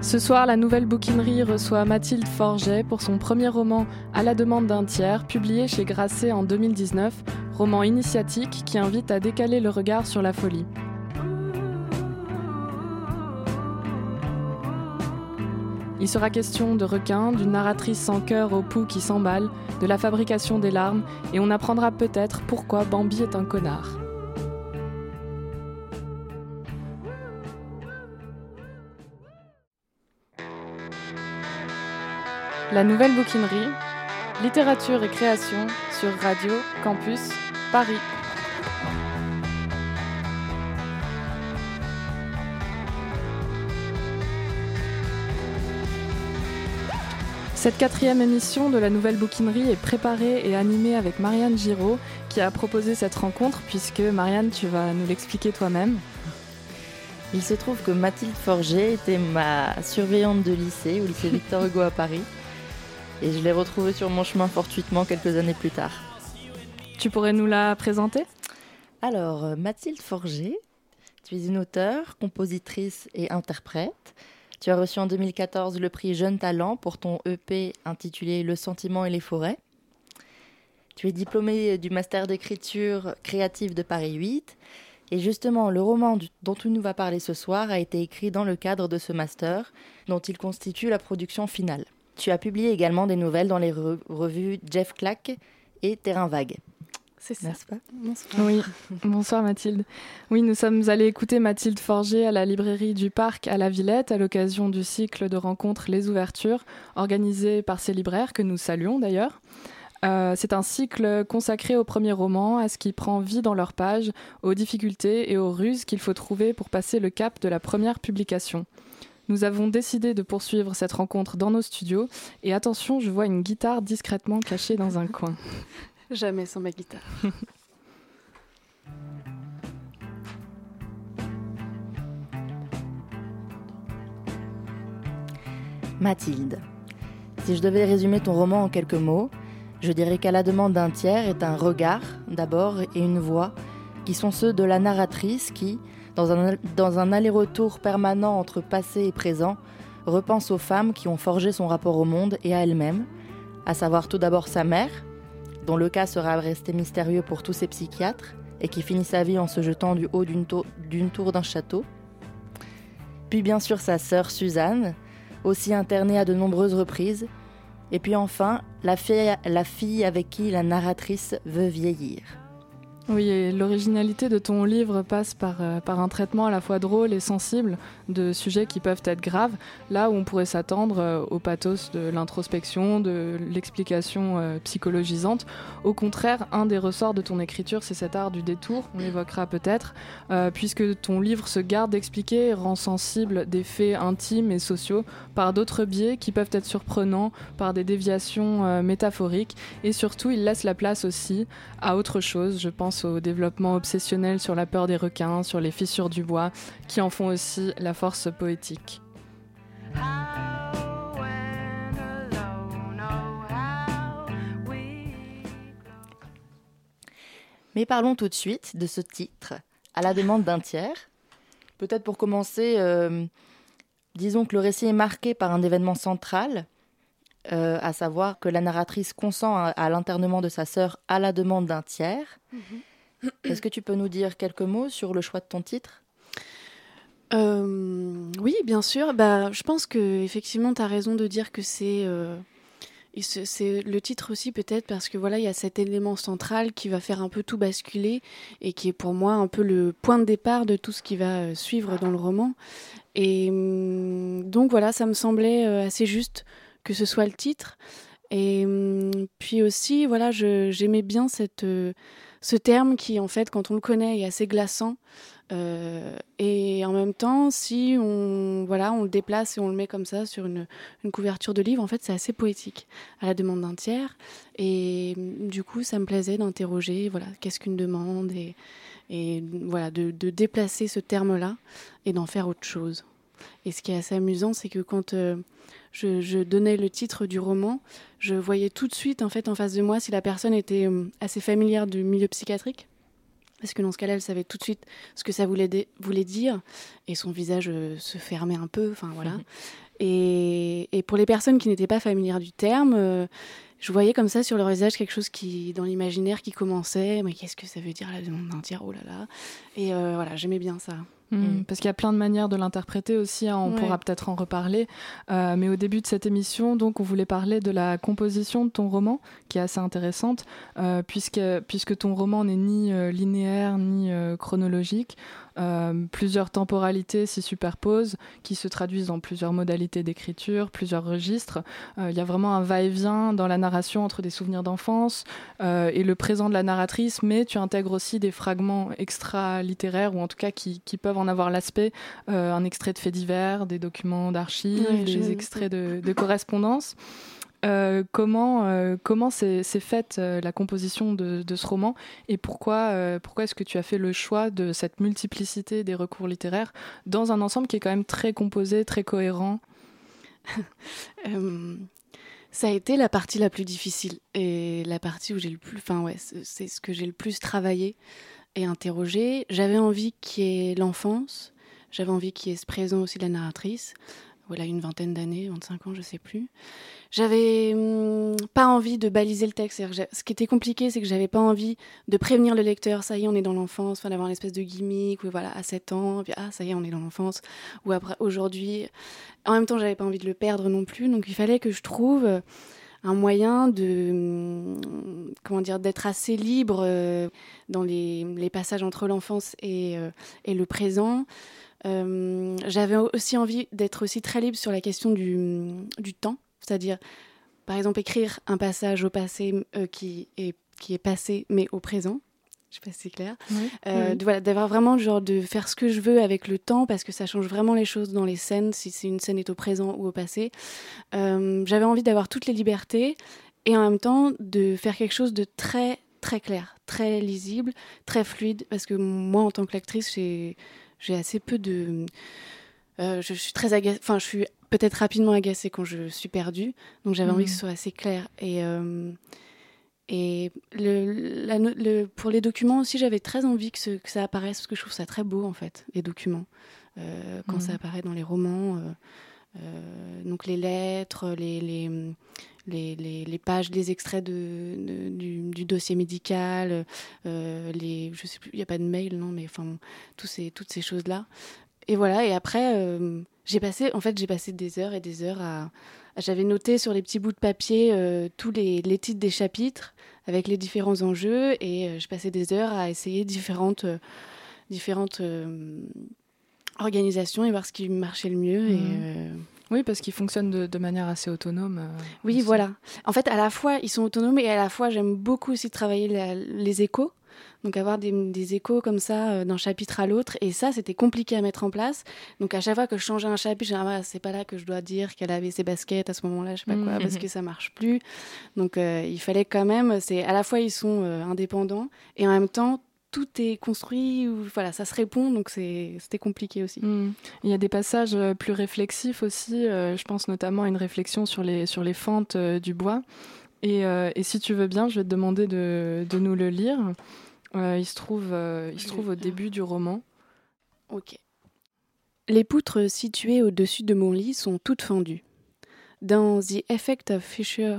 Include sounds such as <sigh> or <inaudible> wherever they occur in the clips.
Ce soir, la nouvelle bouquinerie reçoit Mathilde Forget pour son premier roman À la demande d'un tiers, publié chez Grasset en 2019, roman initiatique qui invite à décaler le regard sur la folie. Il sera question de requins, d'une narratrice sans cœur au pouls qui s'emballe, de la fabrication des larmes, et on apprendra peut-être pourquoi Bambi est un connard. La nouvelle bouquinerie, littérature et création sur Radio Campus Paris. Cette quatrième émission de la nouvelle bouquinerie est préparée et animée avec Marianne Giraud qui a proposé cette rencontre puisque Marianne, tu vas nous l'expliquer toi-même. Il se trouve que Mathilde Forger était ma surveillante de lycée au lycée Victor Hugo à Paris et je l'ai retrouvée sur mon chemin fortuitement quelques années plus tard. Tu pourrais nous la présenter? Alors, euh, Mathilde Forger, tu es une auteure, compositrice et interprète. Tu as reçu en 2014 le prix Jeune Talent pour ton EP intitulé Le sentiment et les forêts. Tu es diplômée du master d'écriture créative de Paris 8. Et justement, le roman dont tu nous vas parler ce soir a été écrit dans le cadre de ce master, dont il constitue la production finale. Tu as publié également des nouvelles dans les revues Jeff Clack et Terrain Vague. C'est ça. N'est-ce pas? Bonsoir. Oui, bonsoir Mathilde. Oui, nous sommes allés écouter Mathilde Forger à la librairie du Parc à la Villette à l'occasion du cycle de rencontres Les Ouvertures, organisé par ces libraires que nous saluons d'ailleurs. Euh, c'est un cycle consacré au premier roman, à ce qui prend vie dans leurs pages, aux difficultés et aux ruses qu'il faut trouver pour passer le cap de la première publication. Nous avons décidé de poursuivre cette rencontre dans nos studios. Et attention, je vois une guitare discrètement cachée dans un coin. <laughs> Jamais sans ma guitare. <laughs> Mathilde, si je devais résumer ton roman en quelques mots, je dirais qu'à la demande d'un tiers est un regard, d'abord, et une voix, qui sont ceux de la narratrice qui, dans un, aller-retour permanent entre passé et présent, repense aux femmes qui ont forgé son rapport au monde et à elle-même, à savoir tout d'abord sa mère, dont le cas sera resté mystérieux pour tous ces psychiatres, et qui finit sa vie en se jetant du haut d'une tour d'un château. Puis bien sûr sa sœur Suzanne, aussi internée à de nombreuses reprises. Et puis enfin, la fille avec qui la narratrice veut vieillir. Oui, l'originalité de ton livre passe par, euh, par un traitement à la fois drôle et sensible de sujets qui peuvent être graves, là où on pourrait s'attendre euh, au pathos de l'introspection, de l'explication euh, psychologisante. Au contraire, un des ressorts de ton écriture, c'est cet art du détour, on l'évoquera peut-être, puisque ton livre se garde d'expliquer et rend sensible des faits intimes et sociaux par d'autres biais qui peuvent être surprenants, par des déviations métaphoriques, et surtout, il laisse la place aussi à autre chose, je pense au développement obsessionnel sur la peur des requins, sur les fissures du bois, qui en font aussi la force poétique. Mais parlons tout de suite de ce titre, à la demande d'un tiers. Peut-être pour commencer, euh, disons que le récit est marqué par un événement central, euh, à savoir que la narratrice consent à, l'internement de sa sœur à la demande d'un tiers. Mhm. Est-ce que tu peux nous dire quelques mots sur le choix de ton titre? Euh, Oui, bien sûr. Bah, je pense que effectivement, tu as raison de dire que c'est euh, c'est le titre aussi peut-être parce que voilà, il y a cet élément central qui va faire un peu tout basculer et qui est pour moi un peu le point de départ de tout ce qui va suivre dans le roman. Et hum, donc voilà, ça me semblait assez juste que ce soit le titre. Et hum, puis aussi, voilà, j'aimais bien cette, euh, ce terme qui, en fait, quand on le connaît, est assez glaçant. Euh, et en même temps, si on, voilà, on le déplace et on le met comme ça sur une, une couverture de livre, en fait, c'est assez poétique, à la demande d'un tiers. Et hum, du coup, ça me plaisait d'interroger, voilà, qu'est-ce qu'une demande et, et voilà, de, de déplacer ce terme-là et d'en faire autre chose. Et ce qui est assez amusant, c'est que quand euh, je, donnais le titre du roman, je voyais tout de suite en fait en face de moi si la personne était euh, assez familière du milieu psychiatrique. Parce que dans ce cas-là, elle savait tout de suite ce que ça voulait, voulait dire, et son visage euh, se fermait un peu, enfin voilà. Et, et, pour les personnes qui n'étaient pas familières du terme, je voyais comme ça sur leur visage quelque chose qui, dans l'imaginaire, qui commençait. Mais qu'est-ce que ça veut dire la demande d'un tiers Oh là là. Et voilà, j'aimais bien ça. Mmh, mm. Parce qu'il y a plein de manières de l'interpréter aussi, hein, on pourra peut-être en reparler. Euh, mais au début de cette émission, donc, on voulait parler de la composition de ton roman, qui est assez intéressante, euh, puisque, puisque ton roman n'est ni euh, linéaire ni chronologique. Plusieurs temporalités s'y superposent, qui se traduisent dans plusieurs modalités d'écriture, plusieurs registres. Il y a vraiment un va-et-vient dans la narration entre des souvenirs d'enfance et le présent de la narratrice, mais tu intègres aussi des fragments extra-littéraires, ou en tout cas qui, qui peuvent en avoir l'aspect, euh, un extrait de faits divers, des documents d'archives, des extraits de, de correspondance. Euh, comment euh, comment s'est faite la composition de, ce roman et pourquoi pourquoi est-ce que tu as fait le choix de cette multiplicité des recours littéraires dans un ensemble qui est quand même très composé, très cohérent? <laughs> Ça a été la partie la plus difficile et la partie où j'ai le plus, enfin ouais, c'est ce que j'ai le plus travaillé et interrogé. J'avais envie qu'il y ait l'enfance, j'avais envie qu'il y ait ce présent aussi de la narratrice. Voilà, une vingtaine d'années, 25 ans, je sais plus. J'avais hum, pas envie de baliser le texte. Ce qui était compliqué, c'est que j'avais pas envie de prévenir le lecteur, ça y est, on est dans l'enfance, enfin, d'avoir une espèce de gimmick, ou voilà, à 7 ans, ah, ça y est, on est dans l'enfance, ou après, aujourd'hui. En même temps, j'avais pas envie de le perdre non plus, donc il fallait que je trouve un moyen de hum, comment dire d'être assez libre euh, dans les, passages entre l'enfance et, euh, et, le présent. Euh, j'avais aussi envie d'être aussi très libre sur la question du, du temps, c'est-à-dire par exemple écrire un passage au passé qui est qui est passé mais au présent je sais pas si c'est clair. Euh, voilà, d'avoir vraiment genre de faire ce que je veux avec le temps parce que ça change vraiment les choses dans les scènes si c'est une scène est au présent ou au passé. Euh, j'avais envie d'avoir toutes les libertés et en même temps de faire quelque chose de très très clair, très lisible, très fluide parce que moi en tant que lectrice j'ai j'ai assez peu de euh, je suis très agacée, enfin je suis peut-être rapidement agacée quand je suis perdue donc j'avais envie que ce mmh. soit assez clair et et le, pour les documents aussi, j'avais très envie que, ça apparaisse, parce que je trouve ça très beau, en fait, les documents, euh, quand ça mhm. apparaît dans les romans. Euh, euh, donc les lettres, les, les, les, pages, les extraits de, du, dossier médical, les, je sais plus, il n'y a pas de mail, non, mais enfin, tous ces, toutes ces choses-là. Et voilà, et après, j'ai passé, en fait, j'ai passé des heures et des heures à, j'avais noté sur les petits bouts de papier euh, tous les, titres des chapitres avec les différents enjeux et euh, je passais des heures à essayer différentes, euh, différentes organisations et voir ce qui marchait le mieux. Et, mmh. Oui, parce qu'ils fonctionnent de, manière assez autonome. oui, voilà. En fait, à la fois, ils sont autonomes et à la fois, j'aime beaucoup aussi travailler les échos. Donc avoir des, échos comme ça euh, d'un chapitre à l'autre. Et ça, c'était compliqué à mettre en place. Donc à chaque fois que je changeais un chapitre, je disais, ah, c'est pas là que je dois dire qu'elle avait ses baskets à ce moment-là, je sais pas quoi, mmh, parce mmh. que ça marche plus. Donc euh, il fallait quand même, c'est à la fois ils sont euh, indépendants et en même temps tout est construit, ou, voilà, ça se répond, donc c'était compliqué aussi. Mmh. Il y a des passages plus réflexifs aussi, je pense notamment à une réflexion sur les, sur les fentes du bois. Et, et, si tu veux bien, je vais te demander de, de nous le lire. Euh, il se trouve, euh, il se trouve au début du roman. Ok. Les poutres situées au-dessus de mon lit sont toutes fendues. Dans The Effect of Fisher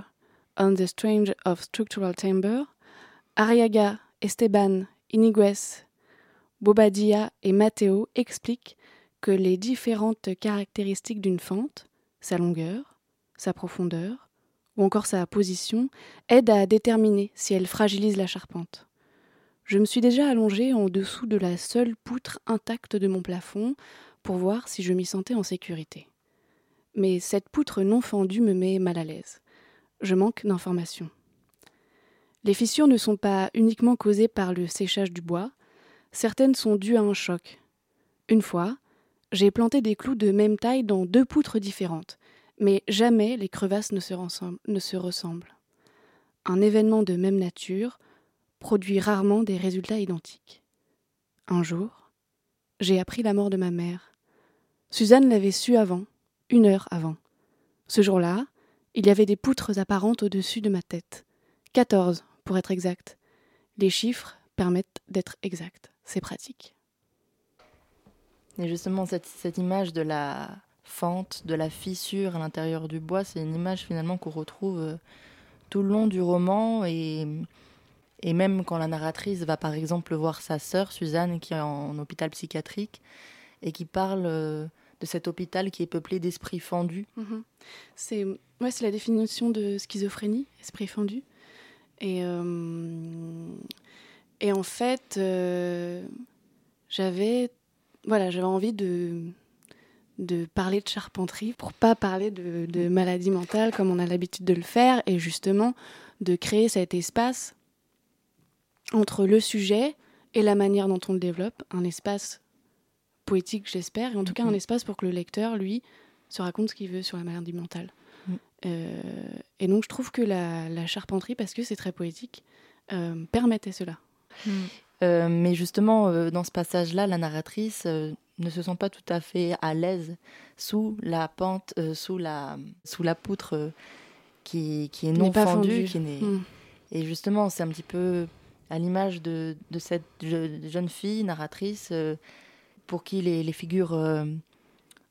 on the Strange of Structural Timber, Ariaga, Esteban, Iniguez, Bobadilla et Matteo expliquent que les différentes caractéristiques d'une fente, sa longueur, sa profondeur, ou encore sa position, aident à déterminer si elle fragilise la charpente. Je me suis déjà allongée en dessous de la seule poutre intacte de mon plafond pour voir si je m'y sentais en sécurité. Mais cette poutre non fendue me met mal à l'aise. Je manque d'informations. Les fissures ne sont pas uniquement causées par le séchage du bois, certaines sont dues à un choc. Une fois, j'ai planté des clous de même taille dans deux poutres différentes, mais jamais les crevasses ne se, ressemblent. Un événement de même nature produit rarement des résultats identiques. Un jour, j'ai appris la mort de ma mère. Suzanne l'avait su avant, une heure avant. Ce jour-là, il y avait des poutres apparentes au-dessus de ma tête. Quatorze, pour être exact. Les chiffres permettent d'être exacts. C'est pratique. Et justement, cette, cette, image de la fente, de la fissure à l'intérieur du bois. C'est une image finalement qu'on retrouve euh, tout le long du roman et, et même quand la narratrice va par exemple voir sa sœur Suzanne qui est en, hôpital psychiatrique et qui parle euh, de cet hôpital qui est peuplé d'esprits fendus. Mhm. C'est ouais, la définition de schizophrénie, esprit fendu. Et, et en fait, j'avais voilà, j'avais envie de, de parler de charpenterie pour pas parler de, de maladie mentale comme on a l'habitude de le faire et justement de créer cet espace entre le sujet et la manière dont on le développe, un espace poétique j'espère, et en tout cas un mm-hmm. espace pour que le lecteur, lui, se raconte ce qu'il veut sur la maladie mentale. Euh, et donc je trouve que la, charpenterie, parce que c'est très poétique, euh, permettait cela. Mm. Euh, mais justement, euh, dans ce passage-là, la narratrice euh, ne se sent pas tout à fait à l'aise sous la pente, sous, la, sous la poutre qui, qui est non fendue. Qui hmm. Et justement, c'est un petit peu à l'image de, de, cette jeune fille narratrice pour qui les, les figures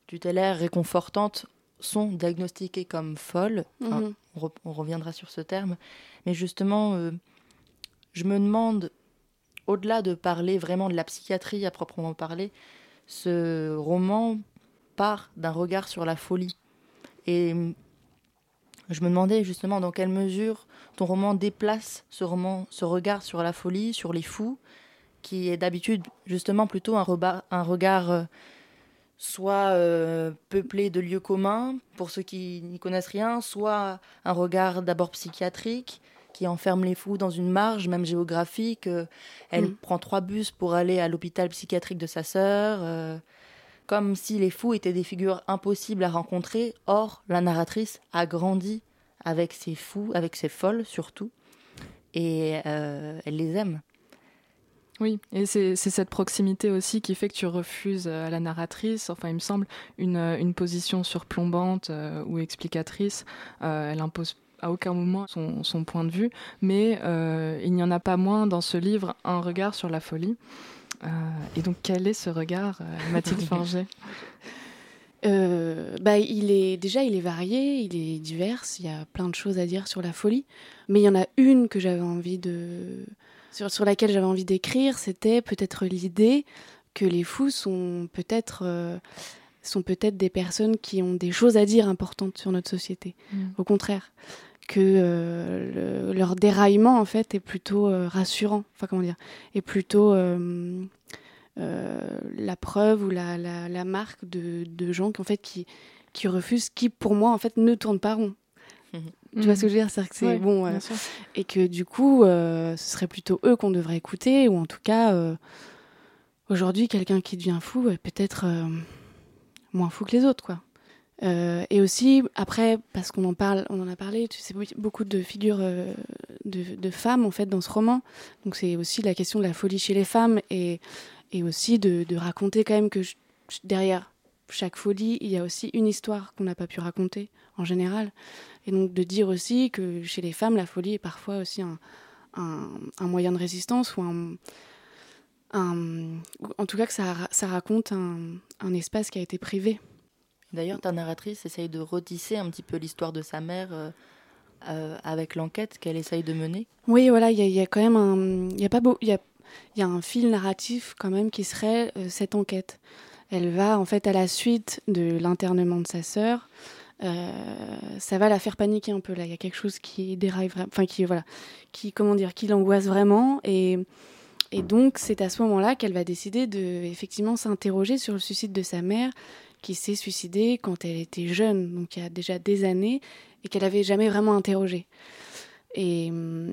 tutélaires réconfortantes sont diagnostiquées comme folles. Hmm. on, on, reviendra sur ce terme. Mais justement, je me demande au-delà de parler vraiment de la psychiatrie à proprement parler, ce roman part d'un regard sur la folie. Et je me demandais justement dans quelle mesure ton roman déplace ce, roman, ce regard sur la folie, sur les fous, qui est d'habitude justement plutôt un, un regard euh, soit euh, peuplé de lieux communs pour ceux qui n'y connaissent rien, soit un regard d'abord psychiatrique, qui enferme les fous dans une marge, même géographique. Euh, elle mm. prend trois bus pour aller à l'hôpital psychiatrique de sa sœur, euh, comme si les fous étaient des figures impossibles à rencontrer. Or, la narratrice a grandi avec ces fous, avec ces folles surtout, et euh, elle les aime. Oui, et c'est cette proximité aussi qui fait que tu refuses à la narratrice, enfin il me semble, une, une position surplombante ou explicatrice. elle impose à aucun moment son, point de vue, mais euh, il n'y en a pas moins dans ce livre un regard sur la folie. Euh, et donc quel est ce regard, euh, Mathilde <laughs> Forger bah, il est déjà il est varié, il est divers, il y a plein de choses à dire sur la folie, mais il y en a une que j'avais envie de sur, sur laquelle j'avais envie d'écrire, c'était peut-être l'idée que les fous sont peut-être sont peut-être des personnes qui ont des choses à dire importantes sur notre société. Mm. Au contraire, que euh, leur déraillement en fait est plutôt euh, rassurant, enfin comment dire, est plutôt euh, la preuve ou la, la, marque de, de, gens qui en fait qui, qui refusent, qui pour moi en fait ne tournent pas rond. Tu vois ce que je veux dire? C'est que c'est bon. et que du coup, ce serait plutôt eux qu'on devrait écouter, ou en tout cas, aujourd'hui, quelqu'un qui devient fou est peut-être moins fou que les autres, quoi. Euh, et aussi, après, parce qu'on en parle, on en a parlé, tu sais, beaucoup de figures euh, de, femmes, en fait, dans ce roman. Donc, c'est aussi la question de la folie chez les femmes et, et aussi de, raconter quand même que derrière chaque folie, il y a aussi une histoire qu'on n'a pas pu raconter, en général. Et donc, de dire aussi que chez les femmes, la folie est parfois aussi un, un, moyen de résistance ou un. un en tout cas, que ça, ça raconte un, espace qui a été privé. D'ailleurs, ta narratrice essaye de retisser un petit peu l'histoire de sa mère euh, euh, avec l'enquête qu'elle essaye de mener. Oui, voilà, il y, a quand même un, il y a pas beau, il y a, y a, un fil narratif quand même qui serait euh, cette enquête. Elle va en fait à la suite de l'internement de sa sœur. ça va la faire paniquer un peu là. Il y a quelque chose qui déraille, enfin qui voilà, qui comment dire, qui l'angoisse vraiment et donc c'est à ce moment-là qu'elle va décider de effectivement s'interroger sur le suicide de sa mère qui s'est suicidée quand elle était jeune, donc il y a déjà des années, et qu'elle n'avait jamais vraiment interrogé. Et,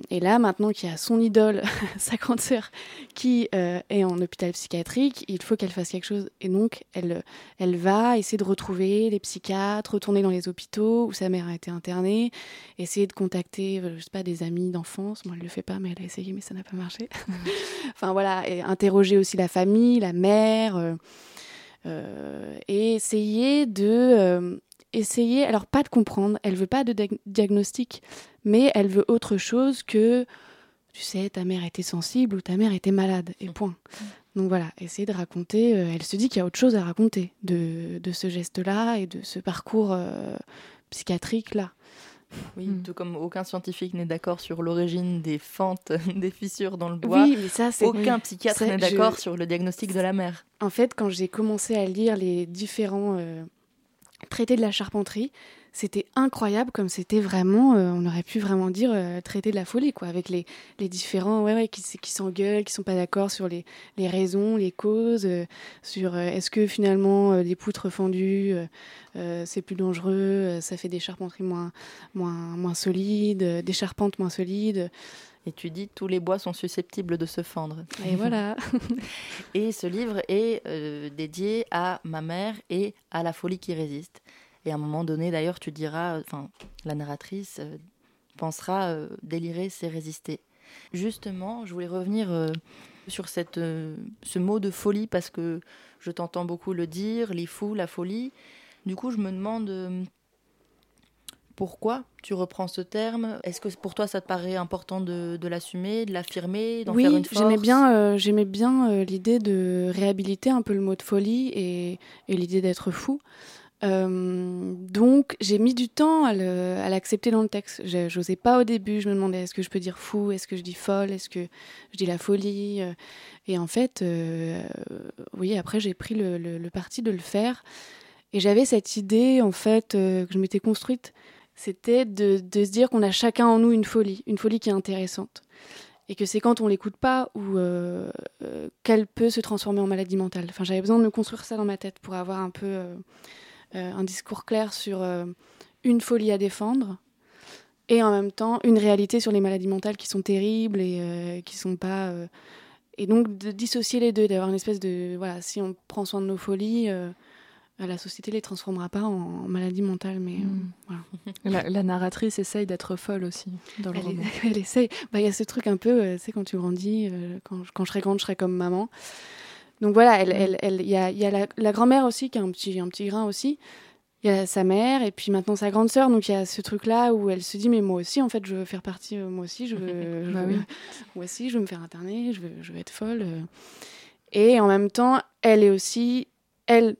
et, là, maintenant qu'il y a son idole, <laughs> sa grande sœur, qui euh, est en hôpital psychiatrique, il faut qu'elle fasse quelque chose. Et donc, elle, elle va essayer de retrouver les psychiatres, retourner dans les hôpitaux où sa mère a été internée, essayer de contacter, euh, je sais pas, des amis d'enfance. Moi, elle le fait pas, mais elle a essayé, mais ça n'a pas marché. <laughs> enfin voilà, et interroger aussi la famille, la mère. Euh, et essayer de essayer, alors pas de comprendre, elle veut pas de diagnostic, mais elle veut autre chose que, tu sais, ta mère était sensible ou ta mère était malade, et point. Donc voilà, essayer de raconter. elle se dit qu'il y a autre chose à raconter de, de ce geste-là et de ce parcours psychiatrique-là. Oui, hmm. tout comme aucun scientifique n'est d'accord sur l'origine des fentes, <laughs> des fissures dans le bois. Oui, mais ça, c'est... Aucun psychiatre n'est d'accord sur le diagnostic de la mère. En fait, quand j'ai commencé à lire les différents euh, traités de la charpenterie, c'était incroyable comme c'était vraiment, euh, on aurait pu vraiment dire euh, traité de la folie, quoi, avec les, différents, qui, s'engueulent, qui sont pas d'accord sur les, raisons, les causes, euh, sur est-ce que finalement les poutres fendues, c'est plus dangereux, ça fait des charpenteries moins, moins, moins solides, des charpentes moins solides. Et tu dis tous les bois sont susceptibles de se fendre. Et voilà. <laughs> et ce livre est dédié à ma mère et à la folie qui résiste. Et à un moment donné, d'ailleurs, tu diras, enfin, la narratrice euh, pensera euh, délirer, c'est résister. Justement, je voulais revenir euh, sur cette, ce mot de folie parce que je t'entends beaucoup le dire, les fous, la folie. Du coup, je me demande pourquoi tu reprends ce terme? Est-ce que pour toi ça te paraît important de, de l'assumer, de l'affirmer, d'en faire une force? j'aimais bien, j'aimais bien l'idée de réhabiliter un peu le mot de folie et, et l'idée d'être fou. Euh, donc j'ai mis du temps à l'accepter dans le texte. J'osais pas au début, je me demandais est-ce que je peux dire fou, est-ce que je dis folle, est-ce que je dis la folie? Euh. Et en fait, euh, oui, après j'ai pris le, parti de le faire. Et j'avais cette idée en fait que je m'étais construite, c'était de, de, se dire qu'on a chacun en nous une folie, une folie qui est intéressante. Et que c'est quand on l'écoute pas ou qu'elle peut se transformer en maladie mentale. Enfin, j'avais besoin de me construire ça dans ma tête pour avoir un peu euh, un discours clair sur euh, une folie à défendre et en même temps une réalité sur les maladies mentales qui sont terribles et euh, qui sont pas et donc de dissocier les deux d'avoir une espèce de voilà si on prend soin de nos folies la société les transformera pas en, maladies mentales mais mm. voilà. <laughs> la, narratrice essaye d'être folle aussi dans le elle roman <laughs> elle essaye bah, il y a ce truc un peu c'est quand tu grandis quand, quand, je serai grande je serai comme maman donc voilà, il elle, elle, y a, y a la, grand-mère aussi qui a un petit, un petit grain aussi. Il y a sa mère et puis maintenant sa grande sœur. Donc il y a ce truc-là où elle se dit mais moi aussi en fait je veux faire partie, euh, moi aussi je veux, <laughs> bah moi aussi je veux me faire interner, je veux, je veux être folle. Euh. Et en même temps, elle est aussi, elle,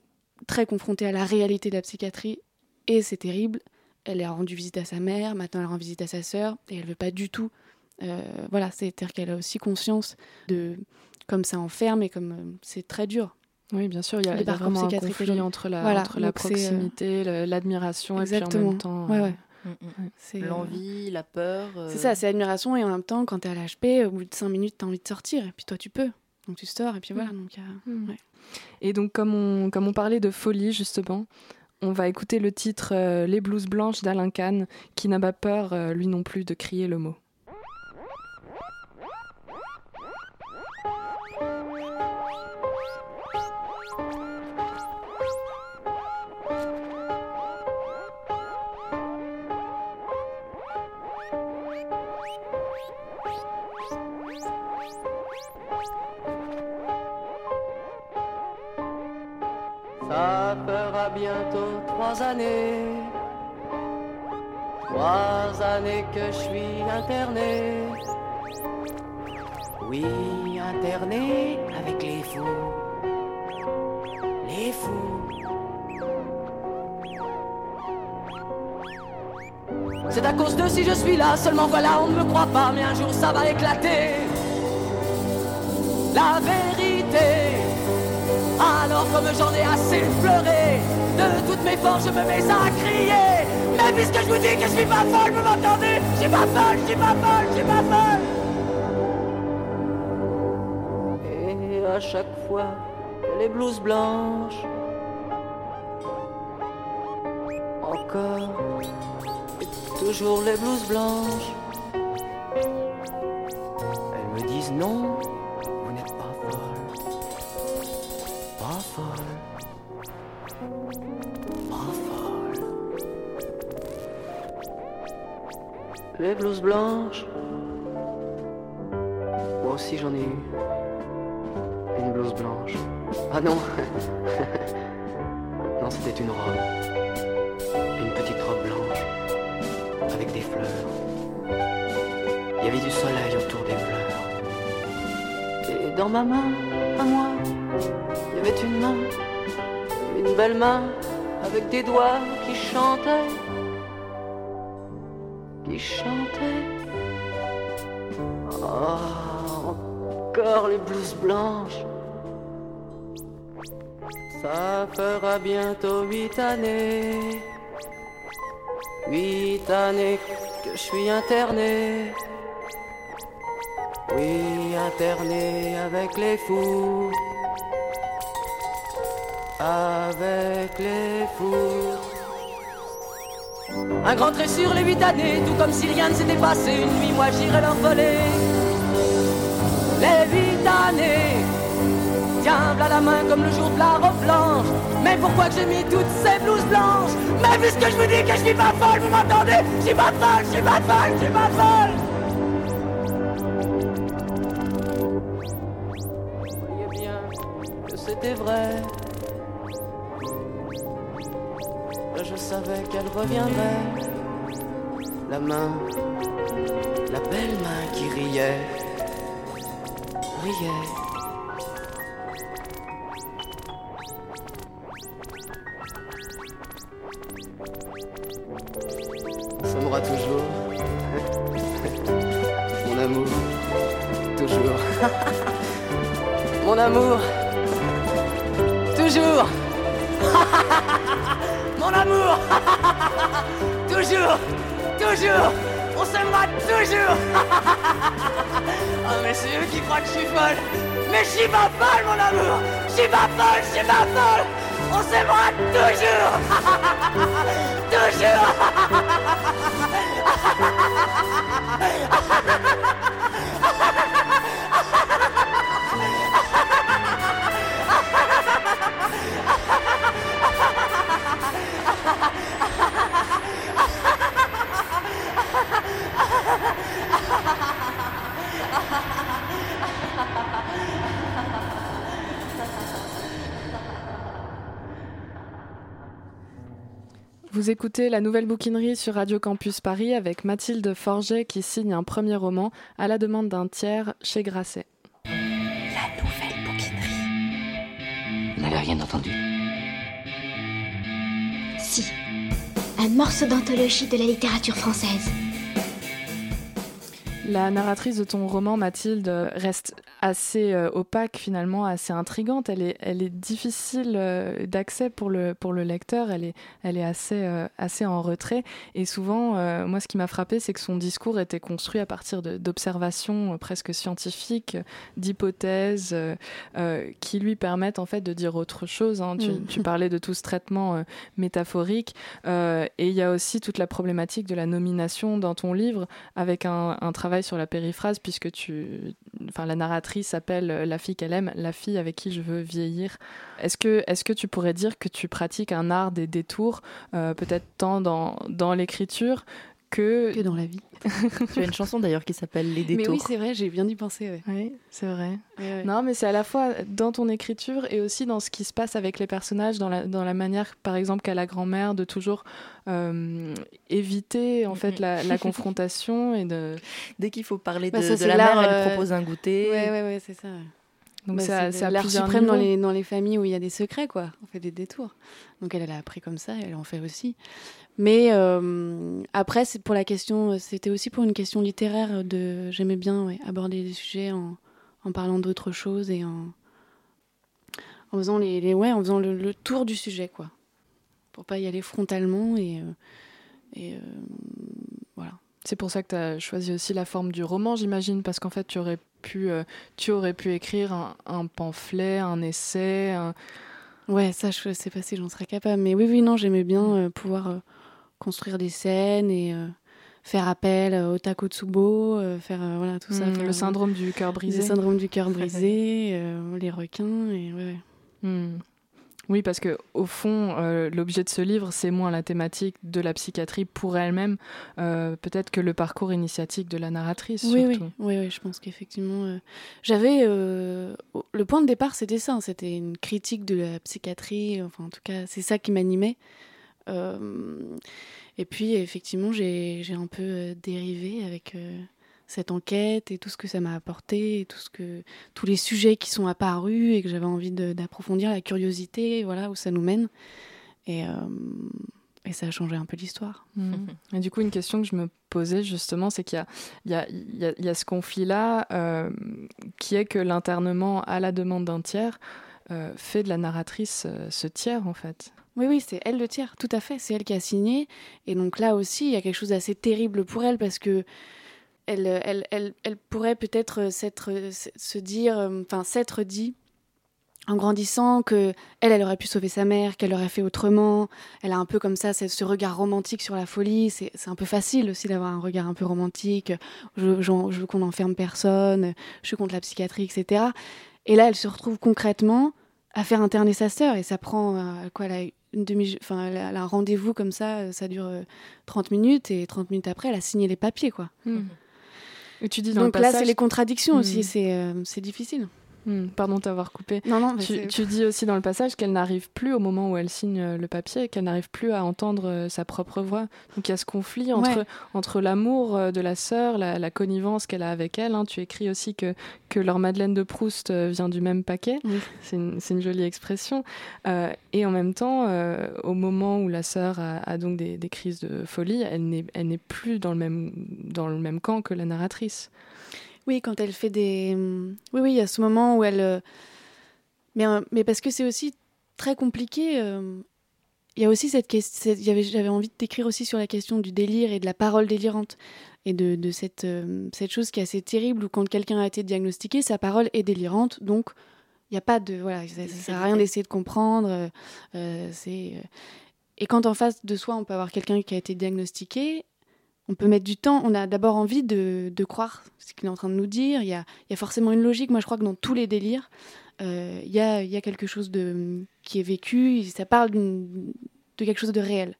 très confrontée à la réalité de la psychiatrie et c'est terrible. Elle a rendu visite à sa mère, maintenant elle rend visite à sa sœur et elle veut pas du tout. Euh, voilà, c'est-à-dire qu'elle a aussi conscience de comme ça enferme et comme euh, c'est très dur. Oui, bien sûr, il y a, vraiment un conflit entre la, entre la euh, proximité, l'admiration et puis en même temps... Ouais, ouais. Mm, mm. L'envie, la peur. C'est ça, c'est l'admiration et en même temps, quand tu es à l'HP, au bout de 5 minutes, tu as envie de sortir et puis toi tu peux. Donc tu sors et puis voilà. Donc, Et donc, comme on, parlait de folie justement, on va écouter le titre Les blouses blanches d'Alain Kahn, qui n'a pas peur, lui non plus, de crier le mot. Bientôt trois années, trois années que je suis interné. Oui, interné avec les fous, les fous. C'est à cause de si je suis là, seulement voilà, on ne me croit pas, mais un jour ça va éclater. La vérité. Alors comme j'en ai assez pleuré, toutes mes forces je me mets à crier. Mais puisque je vous dis que je suis pas folle, vous m'entendez? Je suis pas folle, je suis pas folle, je suis pas folle. Et à chaque fois les blouses blanches, encore, toujours les blouses blanches. Elles me disent non, Les blouses blanches. Moi aussi j'en ai eu. Une blouse blanche. Ah non. <laughs> non, c'était une robe. Une petite robe blanche. Avec des fleurs. Il y avait du soleil autour des fleurs. Et dans ma main, à moi, il y avait une main, une belle main, avec des doigts qui chantaient, qui chantaient. Oh, encore les blouses blanches. Ça fera bientôt huit années. Huit années que je suis interné. Oui, interné avec les fous. Avec les fous. Un grand trait sur les huit années, tout comme si rien ne s'était passé. Une nuit, moi j'irai leur voler. Les huit années, tiens, à la main comme le jour de la blanche. Mais pourquoi que j'ai mis toutes ces blouses blanches? Mais puisque je vous dis que je suis pas folle, vous m'entendez Je suis pas folle, je suis pas folle, je suis pas folle que c'était vrai. Je savais qu'elle reviendrait. La main, la belle main qui riait, riait. On s'aimera toujours. Ah <laughs> mais c'est eux qui croient que je suis folle. Mais je suis pas folle mon amour. Je suis pas folle, je suis pas folle. On s'aimera toujours. <laughs> toujours. <laughs> Vous écoutez la nouvelle bouquinerie sur Radio Campus Paris avec Mathilde Forget qui signe un premier roman à la demande d'un tiers chez Grasset. La nouvelle bouquinerie. Vous n'avez rien entendu? Si. Un morceau d'anthologie de la littérature française. La narratrice de ton roman, Mathilde, reste assez euh, opaque finalement, assez intrigante. Elle est, elle est difficile euh, d'accès pour le, pour le lecteur. Elle est, elle est assez, euh, assez en retrait. Et souvent, moi, ce qui m'a frappé, c'est que son discours était construit à partir d'observations presque scientifiques, d'hypothèses qui lui permettent en fait de dire autre chose. hein. Tu, Mm. tu parlais de tout ce traitement métaphorique. Et il y a aussi toute la problématique de la nomination dans ton livre avec un, un travail sur la périphrase puisque tu, enfin, la narratrice s'appelle euh, la fille qu'elle aime, la fille avec qui je veux vieillir. Est-ce que, est-ce que tu pourrais dire que tu pratiques un art des détours, euh, peut-être tant dans, dans l'écriture que... Que dans la vie. <laughs> Tu as une chanson d'ailleurs qui s'appelle Les Mais détours. oui, c'est vrai, j'ai bien y penser. Ouais. Oui, c'est vrai. Ouais, ouais. Non, mais c'est à la fois dans ton écriture et aussi dans ce qui se passe avec les personnages, dans la, dans la manière, par exemple, qu'a la grand-mère de toujours euh, éviter en fait la, <laughs> la confrontation et de. Dès qu'il faut parler de, Bah, de la mère, elle euh, propose un goûter. Ouais, ouais, ouais, c'est ça. Donc Bah, l'art plusieurs suprême dans les, dans les familles où il y a des secrets, quoi. On fait des détours. Donc elle, elle a appris comme ça, elle en fait aussi. Mais euh, après, c'est pour la question, c'était aussi pour une question littéraire de, j'aimais bien ouais, aborder des sujets en, en parlant d'autres choses et en, en faisant les, les- ouais, en faisant le, le tour du sujet, quoi. Pour pas y aller frontalement et, euh, et euh, voilà. C'est pour ça que tu as choisi aussi la forme du roman, j'imagine, parce qu'en fait, tu aurais pu, euh, tu aurais pu écrire un, un pamphlet, un essai. un- Ouais, ça, je sais pas si j'en serais capable. Mais oui, oui, non, j'aimais bien euh, pouvoir euh, construire des scènes et faire appel au Takotsubo, euh, faire euh, voilà, tout ça. Hmm, le syndrome du cœur brisé. Le syndrome du cœur <laughs> brisé, euh, les requins, et ouais, ouais. Hmm. Oui, parce que au fond, euh, l'objet de ce livre, c'est moins la thématique de la psychiatrie pour elle-même, euh, peut-être que le parcours initiatique de la narratrice. Oui, oui, surtout. oui, oui, je pense qu'effectivement, euh, j'avais le point de départ, c'était ça, hein, c'était une critique de la psychiatrie. Enfin, en tout cas, c'est ça qui m'animait. Et puis, effectivement, j'ai un peu dérivé avec cette enquête et tout ce que ça m'a apporté, et tout ce que, tous les sujets qui sont apparus et que j'avais envie d'approfondir, la curiosité, voilà, où ça nous mène. Et, euh, et ça a changé un peu l'histoire. Mhm. Et du coup, une question que je me posais justement, c'est qu'il y, y, y, y a, ce conflit-là euh, qui est que l'internement à la demande d'un tiers euh, fait de la narratrice ce tiers en fait. Oui, oui, c'est elle le tiers, tout à fait. C'est elle qui a signé. Et donc là aussi, il y a quelque chose d'assez terrible pour elle parce que elle, elle, elle, pourrait peut-être se dire, enfin, s'être dit en grandissant que elle, elle aurait pu sauver sa mère, qu'elle aurait fait autrement. Elle a un peu comme ça ce regard romantique sur la folie. C'est un peu facile aussi d'avoir un regard un peu romantique. Je, veux qu'on n'enferme personne. Je suis contre la psychiatrie, etc. Et là, elle se retrouve concrètement à faire interner sa sœur et ça prend euh, quoi là, elle a un rendez-vous comme ça ça dure euh, 30 minutes et 30 minutes après elle a signé les papiers quoi. Mmh. Et tu dis dans Donc le là c'est les contradictions mmh. aussi c'est euh, c'est difficile. Mmh, pardon t'avoir coupé. Non, non, tu, tu, dis aussi dans le passage qu'elle n'arrive plus au moment où elle signe le papier, qu'elle n'arrive plus à entendre sa propre voix. Donc il y a ce conflit entre, Ouais. entre l'amour de la sœur, la, la connivence qu'elle a avec elle. hein. Tu écris aussi que, que leur Madeleine de Proust euh, vient du même paquet. Oui. C'est une, jolie expression. Euh, et en même temps, euh, au moment où la sœur a, a donc des, des crises de folie, elle n'est elle n'est plus dans le, même, dans le même camp que la narratrice. Oui, quand elle fait des. Oui, oui, il y a ce moment où elle. euh, Mais, euh, mais parce que c'est aussi très compliqué. euh, Il y a aussi cette question. J'avais envie de t'écrire aussi sur la question du délire et de la parole délirante. Et de, cette, cette chose qui est assez terrible où quand quelqu'un a été diagnostiqué, sa parole est délirante. Donc, il n'y a pas de. Voilà, ça ne sert à rien d'essayer de comprendre. c'est. Et quand en face de soi, on peut avoir quelqu'un qui a été diagnostiqué, on peut mettre du temps. On a d'abord envie de, croire ce qu'il est en train de nous dire. Il y a, il y a forcément une logique. Moi, je crois que dans tous les délires, euh, il, y a, quelque chose de, qui est vécu. Ça parle de quelque chose de réel.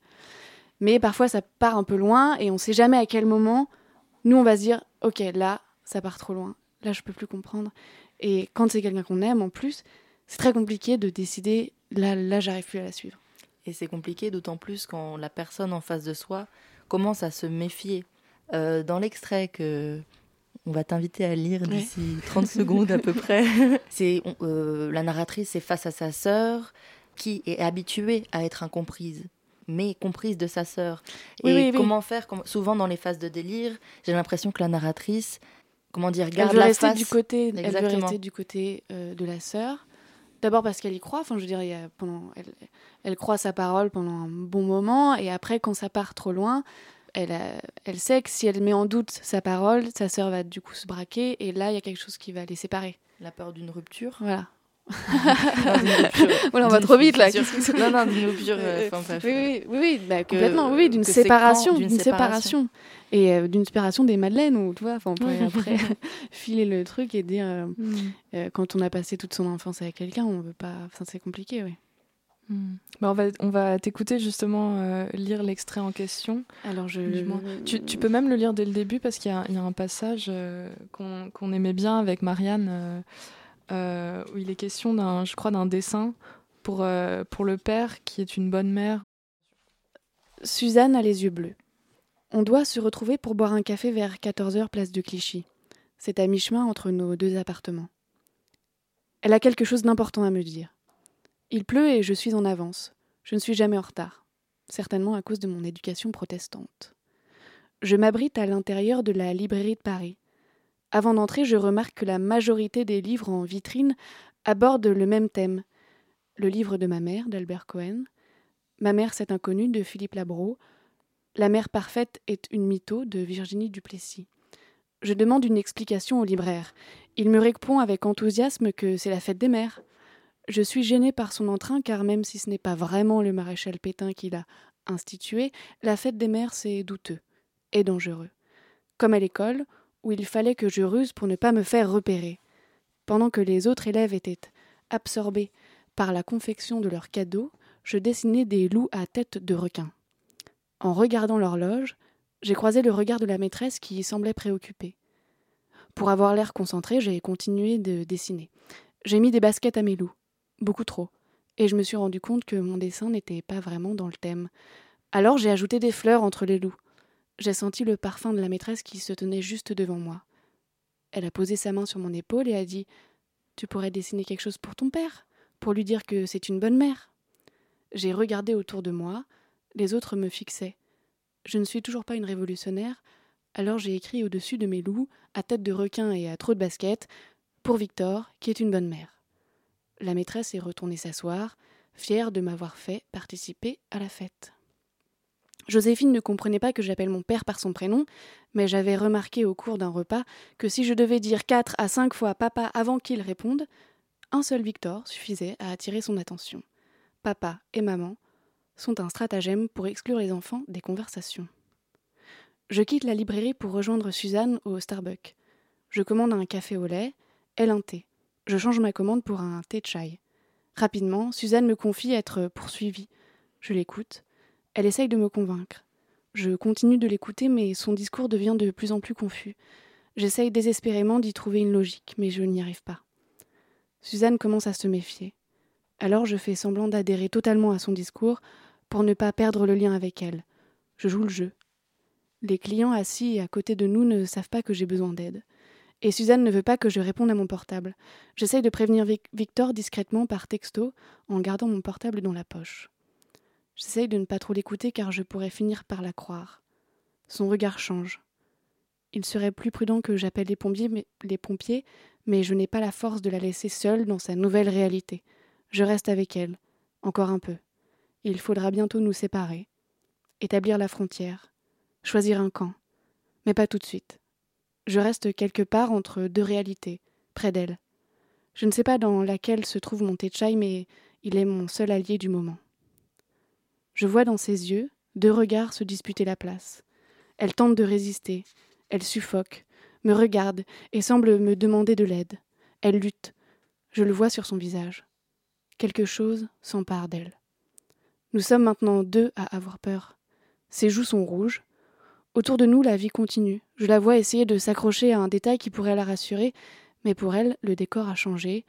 Mais parfois, ça part un peu loin et on ne sait jamais à quel moment, nous, on va se dire Ok, là, ça part trop loin. Là, je peux plus comprendre. Et quand c'est quelqu'un qu'on aime, en plus, c'est très compliqué de décider Là, là j'arrive plus à la suivre. Et c'est compliqué, d'autant plus quand la personne en face de soi commence à se méfier. Euh, dans l'extrait que on va t'inviter à lire Ouais. d'ici 30 <laughs> secondes à peu près, c'est euh, la narratrice est face à sa sœur qui est habituée à être incomprise mais comprise de sa sœur. Oui, et oui, oui. comment faire Souvent dans les phases de délire, j'ai l'impression que la narratrice, comment dire, Elle garde veut la rester face. du côté, elle veut rester du côté euh, de la sœur. D'abord parce qu'elle y croit. Enfin, je veux dire, il y a pendant, elle, elle croit sa parole pendant un bon moment, et après, quand ça part trop loin, elle, a- elle sait que si elle met en doute sa parole, sa sœur va du coup se braquer, et là, il y a quelque chose qui va les séparer. La peur d'une rupture. Voilà. On va trop vite là. <laughs> Non, non, d'une rupture. euh, Euh. Oui, oui, oui, oui, bah, complètement. Oui, d'une séparation, d'une séparation. et euh, d'une séparation des madeleines. Où tu vois, enfin, on pourrait après <laughs> filer le truc et dire Mm. quand on a passé toute son enfance avec quelqu'un, on veut pas. Enfin, c'est compliqué, oui. Mm. Bah, on va, on va t'écouter justement euh, lire l'extrait en question. Alors je. Tu, tu peux même le lire dès le début parce qu'il y, a- il y a un passage euh, qu'on aimait bien avec Marianne où il est question d'un, je crois, d'un dessin pour, euh, pour le père qui est une bonne mère. Suzanne a les yeux bleus. On doit se retrouver pour boire un café vers 14h place de Clichy. C'est à mi-chemin entre nos deux appartements. Elle a quelque chose d'important à me dire. Il pleut et je suis en avance. Je ne suis jamais en retard. Certainement à cause de mon éducation protestante. Je m'abrite à l'intérieur de la librairie de Paris. Avant d'entrer, je remarque que la majorité des livres en vitrine abordent le même thème. Le livre de ma mère, d'Albert Cohen, Ma mère, c'est inconnue de Philippe Labro. La mère parfaite est une mytho de Virginie Duplessis. Je demande une explication au libraire. Il me répond avec enthousiasme que c'est la fête des mères. Je suis gênée par son entrain car même si ce n'est pas vraiment le maréchal Pétain qui l'a institué, la fête des mères c'est douteux et dangereux. Comme à l'école, où il fallait que je ruse pour ne pas me faire repérer. Pendant que les autres élèves étaient absorbés par la confection de leurs cadeaux, je dessinais des loups à tête de requin. En regardant l'horloge, j'ai croisé le regard de la maîtresse qui semblait préoccupée. Pour avoir l'air concentré, j'ai continué de dessiner. J'ai mis des baskets à mes loups, beaucoup trop, et je me suis rendu compte que mon dessin n'était pas vraiment dans le thème. Alors j'ai ajouté des fleurs entre les loups. J'ai senti le parfum de la maîtresse qui se tenait juste devant moi. Elle a posé sa main sur mon épaule et a dit Tu pourrais dessiner quelque chose pour ton père, pour lui dire que c'est une bonne mère. J'ai regardé autour de moi, les autres me fixaient. Je ne suis toujours pas une révolutionnaire, alors j'ai écrit au-dessus de mes loups, à tête de requin et à trop de baskets, pour Victor, qui est une bonne mère. La maîtresse est retournée s'asseoir, fière de m'avoir fait participer à la fête. Joséphine ne comprenait pas que j'appelle mon père par son prénom, mais j'avais remarqué au cours d'un repas que si je devais dire quatre à cinq fois papa avant qu'il réponde, un seul Victor suffisait à attirer son attention. Papa et maman sont un stratagème pour exclure les enfants des conversations. Je quitte la librairie pour rejoindre Suzanne au Starbucks. Je commande un café au lait, elle un thé. Je change ma commande pour un thé de chai. Rapidement, Suzanne me confie être poursuivie. Je l'écoute. Elle essaye de me convaincre. Je continue de l'écouter, mais son discours devient de plus en plus confus. J'essaye désespérément d'y trouver une logique, mais je n'y arrive pas. Suzanne commence à se méfier. Alors je fais semblant d'adhérer totalement à son discours pour ne pas perdre le lien avec elle. Je joue le jeu. Les clients assis à côté de nous ne savent pas que j'ai besoin d'aide. Et Suzanne ne veut pas que je réponde à mon portable. J'essaye de prévenir Victor discrètement par texto en gardant mon portable dans la poche. J'essaye de ne pas trop l'écouter car je pourrais finir par la croire. Son regard change. Il serait plus prudent que j'appelle les pompiers, mais, je n'ai pas la force de la laisser seule dans sa nouvelle réalité. Je reste avec elle, encore un peu. Il faudra bientôt nous séparer, établir la frontière, choisir un camp, mais pas tout de suite. Je reste quelque part entre deux réalités, près d'elle. Je ne sais pas dans laquelle se trouve mon Tetchai, mais il est mon seul allié du moment. Je vois dans ses yeux deux regards se disputer la place. Elle tente de résister, elle suffoque, me regarde et semble me demander de l'aide. Elle lutte. Je le vois sur son visage. Quelque chose s'empare d'elle. Nous sommes maintenant deux à avoir peur. Ses joues sont rouges. Autour de nous, la vie continue. Je la vois essayer de s'accrocher à un détail qui pourrait la rassurer, mais pour elle, le décor a changé,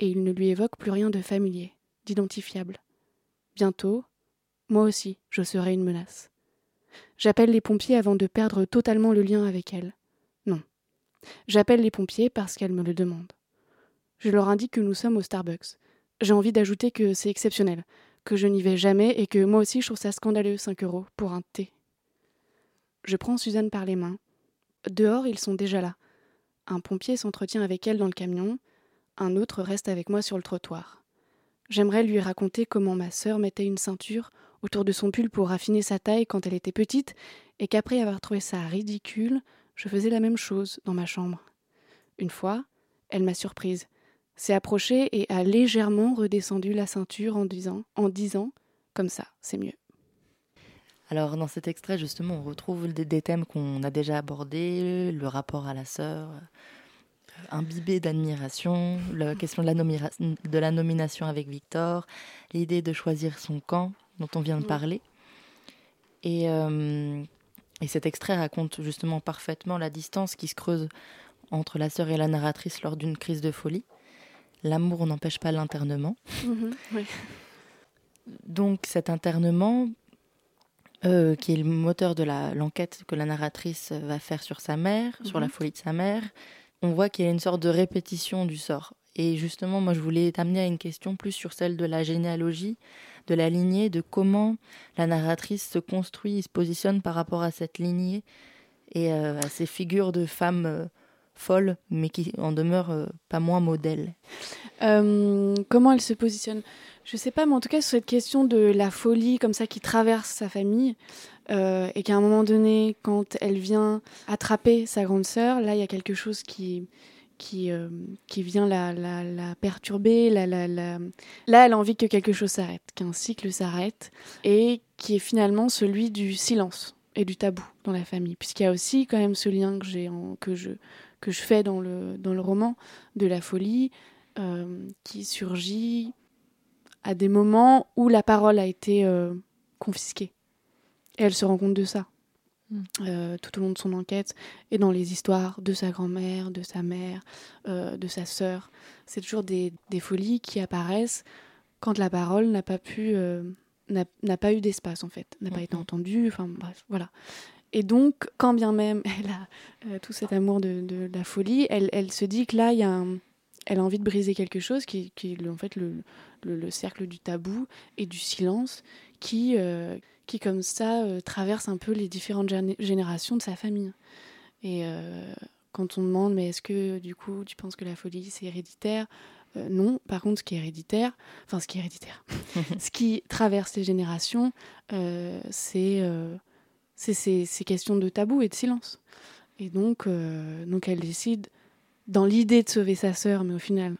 et il ne lui évoque plus rien de familier, d'identifiable. Bientôt, moi aussi, je serai une menace. J'appelle les pompiers avant de perdre totalement le lien avec elle. Non. J'appelle les pompiers parce qu'elle me le demande. Je leur indique que nous sommes au Starbucks. J'ai envie d'ajouter que c'est exceptionnel, que je n'y vais jamais et que moi aussi je trouve ça scandaleux, 5 euros, pour un thé. Je prends Suzanne par les mains. Dehors, ils sont déjà là. Un pompier s'entretient avec elle dans le camion, un autre reste avec moi sur le trottoir. J'aimerais lui raconter comment ma sœur mettait une ceinture autour de son pull pour raffiner sa taille quand elle était petite, et qu'après avoir trouvé ça ridicule, je faisais la même chose dans ma chambre. Une fois, elle m'a surprise, s'est approchée et a légèrement redescendu la ceinture en disant, en disant Comme ça, c'est mieux. Alors dans cet extrait, justement, on retrouve des, thèmes qu'on a déjà abordés, le rapport à la sœur, imbibé d'admiration, la question de la, nomination avec Victor, l'idée de choisir son camp, dont on vient de parler. Et, euh, et, cet extrait raconte justement parfaitement la distance qui se creuse entre la sœur et la narratrice lors d'une crise de folie. L'amour n'empêche pas l'internement. Mhm, Donc cet internement, euh, qui est le moteur de l'enquête que la narratrice va faire sur sa mère, sur la mhm. folie de sa mère, on voit qu'il y a une sorte de répétition du sort. Et justement, moi, je voulais t'amener à une question plus sur celle de la généalogie, de la lignée, de comment la narratrice se construit se positionne par rapport à cette lignée et euh, à ces figures de femmes euh, folles, mais qui en demeurent euh, pas moins modèles. comment elle se positionne Je sais pas, mais en tout cas, sur cette question de la folie comme ça qui traverse sa famille, et qu'à un moment donné, quand elle vient attraper sa grande sœur, là, il y a quelque chose qui qui, euh, qui vient la, la, la perturber. La, Là, elle a envie que quelque chose s'arrête, qu'un cycle s'arrête, et qui est finalement celui du silence et du tabou dans la famille. Puisqu'il y a aussi quand même ce lien que, j'ai que, je, que je fais dans le, dans le roman de la folie, euh, qui surgit à des moments où la parole a été euh, confisquée. Et elle se rend compte de ça. Mm. Euh, tout au long de son enquête et dans les histoires de sa grand-mère, de sa mère, euh, de sa sœur. C'est toujours des, folies qui apparaissent quand la parole n'a pas pu, euh, n'a pas eu d'espace en fait, n'a pas été entendue. Enfin bref, voilà. Et donc, quand bien même <laughs> elle a tout cet amour de, la folie, elle, elle, se dit que là, il y a elle a envie de briser quelque chose qui, qui est en fait le, le, cercle du tabou et du silence qui, qui comme ça, traverse un peu les différentes générations de sa famille. Et quand on demande, mais est-ce que du coup tu penses que la folie c'est héréditaire? Euh, Non. Par contre, ce qui est héréditaire, enfin ce qui est héréditaire, <laughs> ce qui traverse les générations, euh, euh, c'est ces questions de tabou et de silence. Et donc, donc elle décide, dans l'idée de sauver sa sœur, mais au final,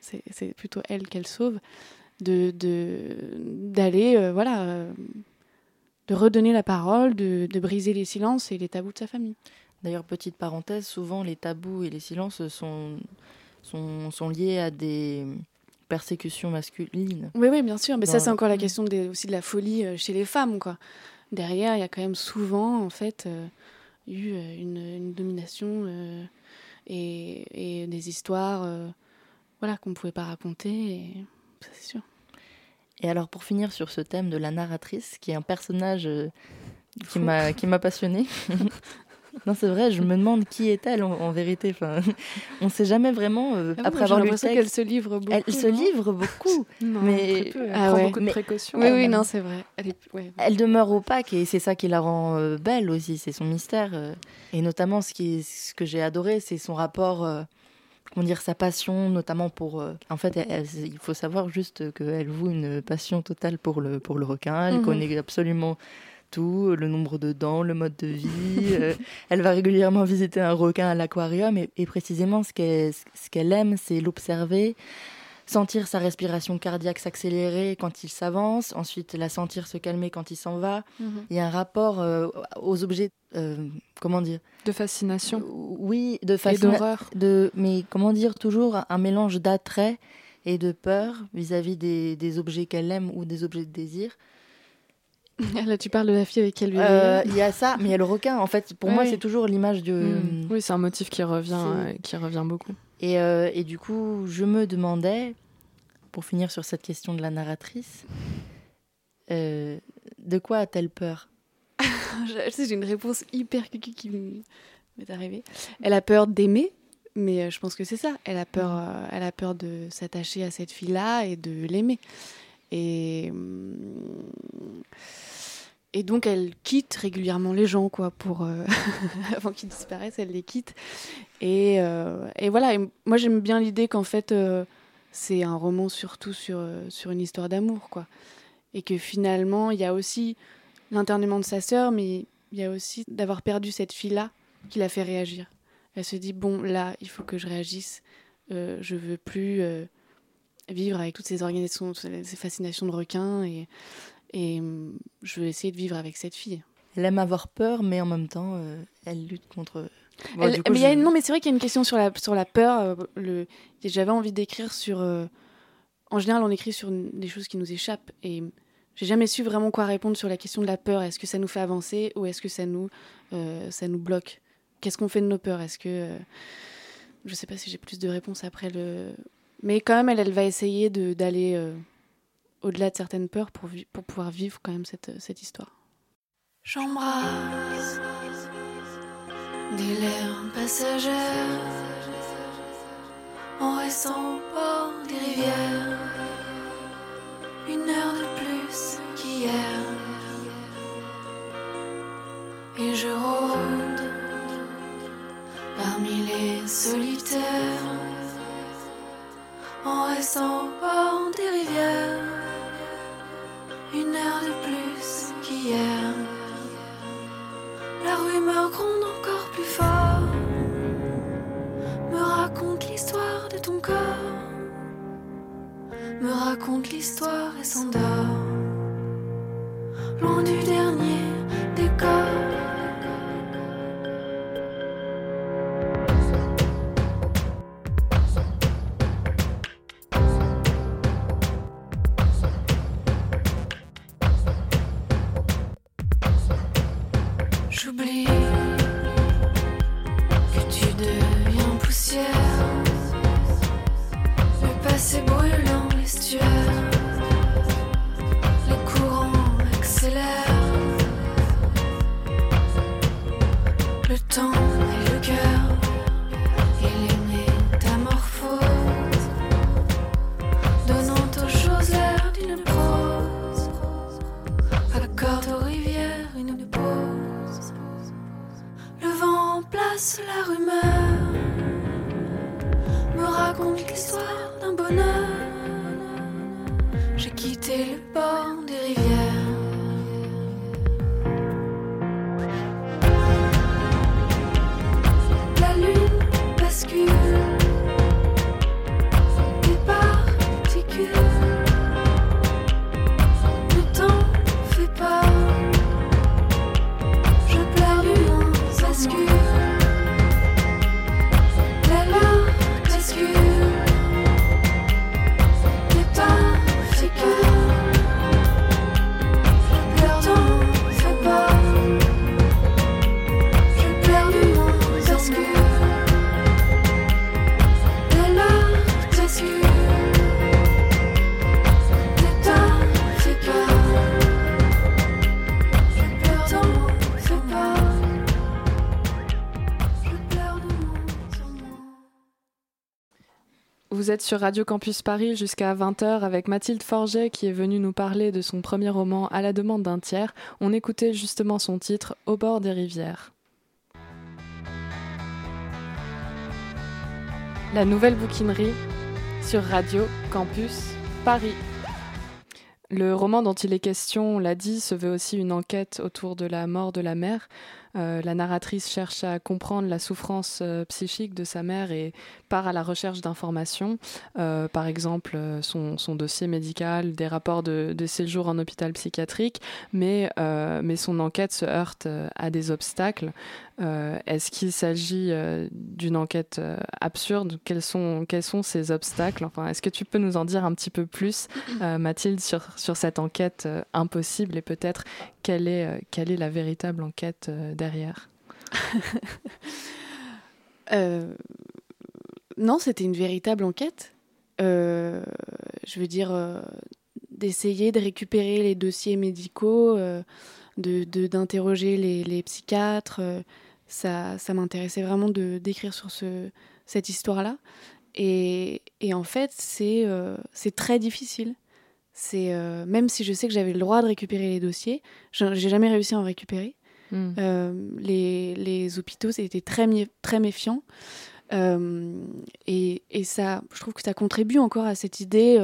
c'est plutôt elle qu'elle sauve, de d'aller, voilà, de redonner la parole, de, de briser les silences et les tabous de sa famille. D'ailleurs, petite parenthèse, souvent les tabous et les silences sont, sont, sont liés à des persécutions masculines. Oui, oui, bien sûr. Mais ça, c'est encore la question aussi de la folie euh, chez les femmes. Quoi. Derrière, il y a quand même souvent, en fait, euh, eu euh, une, domination et, et, des histoires voilà, qu'on ne pouvait pas raconter. Et c'est sûr. Et alors, pour finir sur ce thème de la narratrice, qui est un personnage qui m'a qui m'a passionné <laughs> Non, c'est vrai, je me demande qui est-elle en, vérité. Enfin, <laughs> on ne sait jamais vraiment, euh, ah après avoir lu le texte. qu'elle se livre beaucoup. Elle se livre beaucoup, <laughs> mais elle ah prend beaucoup de précautions. Oui, oui, non, c'est vrai. Elle, elle, demeure opaque et c'est ça qui la rend euh, belle aussi, c'est son mystère. Euh. et notamment, ce, qui ce que j'ai adoré, c'est son rapport comment dire, sa passion, notamment pour. en fait, il faut savoir juste qu'elle voue une passion totale pour le, pour le requin. Elle mhm. connaît absolument tout, le nombre de dents, le mode de vie. Euh, <laughs> elle va régulièrement visiter un requin à l'aquarium et, précisément ce qu'elle aime, c'est l'observer, sentir sa respiration cardiaque s'accélérer quand il s'avance, ensuite la sentir se calmer quand il s'en va. Mhm. Il y a un rapport euh, aux objets, euh, comment dire? De fascination. oui, de fascination. De, mais comment dire, toujours un mélange d'attrait et de peur vis-à-vis des, des objets qu'elle aime ou des objets de désir. <laughs> Là, tu parles de la fille avec elle. Euh, il y a ça, mais il y a le requin. En fait, pour moi, c'est toujours l'image de. Mm. Oui, c'est un motif qui revient, euh, qui revient beaucoup. Et, euh, et, du coup, je me demandais, pour finir sur cette question de la narratrice, de quoi a-t-elle peur? <laughs> J'ai une réponse hyper cucu qui m'est arrivée. Elle a peur d'aimer, mais je pense que c'est ça. Elle a peur, mm. elle a peur de s'attacher à cette fille-là et de l'aimer. Et, et donc elle quitte régulièrement les gens, quoi, pour euh, <laughs> avant qu'ils disparaissent, elle les quitte. Et, euh, voilà. moi j'aime bien l'idée qu'en fait euh, c'est un roman surtout sur sur une histoire d'amour, quoi. Et que finalement il y a aussi l'internement de sa sœur, mais il y a aussi d'avoir perdu cette fille-là qui l'a fait réagir. Elle se dit bon là il faut que je réagisse. je veux plus vivre avec toutes ces organisations, ces fascinations de requins et, et hum, je veux essayer de vivre avec cette fille. Elle aime avoir peur, mais en même temps, euh, elle lutte contre. mais Non, mais c'est vrai qu'il y a une question sur la, sur la peur. Euh, le... J'avais envie d'écrire sur. Euh, en général, on écrit sur des choses qui nous échappent. Et j'ai jamais su vraiment quoi répondre sur la question de la peur. Est-ce que ça nous fait avancer ou est-ce que ça nous, ça nous bloque? Qu'est-ce qu'on fait de nos peurs? Est-ce que. je sais pas si j'ai plus de réponses après le, mais quand même, elle, elle va essayer d'aller euh, au-delà de certaines peurs pour, pour pouvoir vivre quand même cette, cette histoire. J'embrasse des lèvres passagères en restant au bord des rivières. Une heure de plus qu'hier. Et je rôde parmi les solitaires en restant au bord des rivières. Une heure de plus qu'hier. La rumeur gronde encore plus fort. Me raconte l'histoire de ton corps. Me raconte l'histoire et s'endort. Loin du dernier décor. Vous êtes sur Radio Campus Paris jusqu'à 20h avec Mathilde Forget qui est venue nous parler de son premier roman À la demande d'un tiers. On écoutait justement son titre Au bord des rivières. La nouvelle bouquinerie sur Radio Campus Paris. Le roman dont il est question, on l'a dit, se veut aussi une enquête autour de la mort de la mère. Euh, la narratrice cherche à comprendre la souffrance euh, psychique de sa mère et part à la recherche d'informations, euh, par exemple son, dossier médical, des rapports de, de séjour en hôpital psychiatrique, mais, mais son enquête se heurte à des obstacles. Est-ce qu'il s'agit d'une enquête absurde? Quels sont, quels sont ces obstacles? Enfin, Est-ce que tu peux nous en dire un petit peu plus, Mathilde, sur, sur cette enquête impossible et peut-être quelle est, euh, quelle est la véritable enquête euh, derrière <laughs> Euh, non, c'était une véritable enquête. Je veux dire, d'essayer de récupérer les dossiers médicaux, euh, de d'interroger les, psychiatres. ça ça m'intéressait vraiment de d'écrire sur ce, cette histoire-là. Et, et en fait, c'est très difficile. C'est euh, même si je sais que j'avais le droit de récupérer les dossiers, j'ai jamais réussi à en récupérer. Hmm. Euh, les, les hôpitaux c'était très, très méfiant. Euh, et, et ça, je trouve que ça contribue encore à cette idée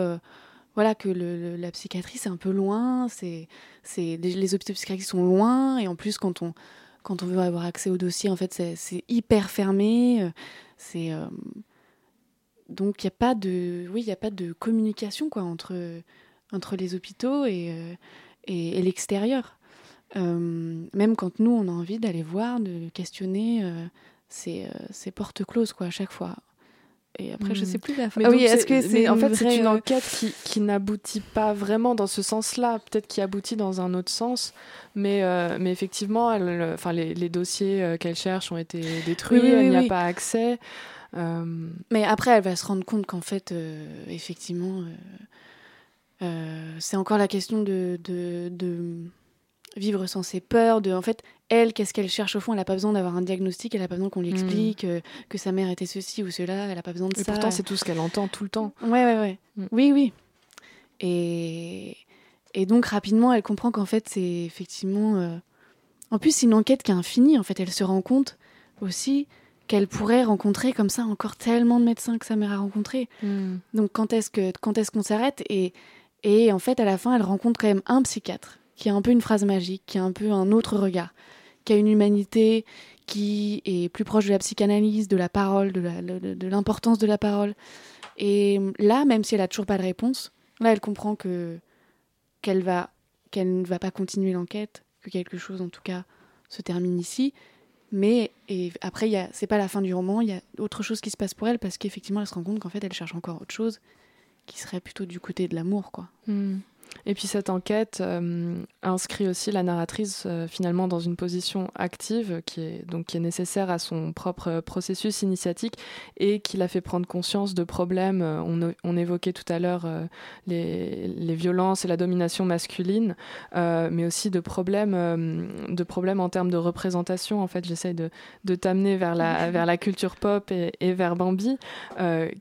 voilà, que le- le- la psychiatrie, c'est un peu loin, c'est, c'est, les, les hôpitaux psychiatriques sont loin, et en plus, quand on, quand on veut avoir accès au dossier, en fait, c'est, hyper fermé. C'est, donc, il n'y a pas de, oui, y a pas de communication quoi, entre, entre les hôpitaux et, euh, et, et l'extérieur. Euh, même quand nous, on a envie d'aller voir, de questionner, euh, c'est, euh, c'est porte close quoi, à chaque fois. Et après, je Mhm. sais plus la fin. Ah donc oui, est-ce que c'est en fait c'est une enquête qui, qui n'aboutit pas vraiment dans ce sens-là, peut-être qui aboutit dans un autre sens, mais, euh, mais effectivement, elle, enfin, les, les dossiers qu'elle cherche ont été détruits, Oui, oui, elle n'y oui. a pas accès. Mais après, elle va se rendre compte qu'en fait, effectivement, euh, c'est encore la question de, de, de vivre sans ses peurs. De, en fait, elle, qu'est-ce qu'elle cherche au fond? Elle n'a pas besoin d'avoir un diagnostic, elle n'a pas besoin qu'on lui explique euh, que sa mère était ceci ou cela, elle n'a pas besoin de et ça. pourtant c'est tout ce qu'elle entend tout le temps. Ouais, ouais, ouais. Mm. Oui, oui. Et, et donc, rapidement, elle comprend qu'en fait, c'est effectivement. euh, En plus, c'est une enquête qui est infinie. En fait, elle se rend compte aussi qu'elle pourrait rencontrer comme ça encore tellement de médecins que sa mère a rencontrés. Donc, quand est-ce que quand est-ce qu'on s'arrête? Et, et en fait, à la fin, elle rencontre quand même un psychiatre qui a un peu une phrase magique, qui a un peu un autre regard, qui a une humanité qui est plus proche de la psychanalyse, de la parole, de la- de- de l'importance de la parole. Et là, même si elle a toujours pas de réponse, là, elle comprend que qu'elle va qu'elle ne va pas continuer l'enquête, que quelque chose, en tout cas, se termine ici. Mais et après, c'est pas la fin du roman, il y a autre chose qui se passe pour elle parce qu'effectivement, elle se rend compte qu'en fait, elle cherche encore autre chose qui serait plutôt du côté de l'amour, quoi. Hmm. Et puis cette enquête euh, inscrit aussi la narratrice euh, finalement dans une position active qui est donc qui est nécessaire à son propre processus initiatique et qui la fait prendre conscience de problèmes. Euh, On, on évoquait tout à l'heure euh, les, les violences et la domination masculine, mais aussi de problèmes de problèmes en termes de représentation. En fait, j'essaye de, de t'amener vers la vers la culture pop et, et vers Bambi,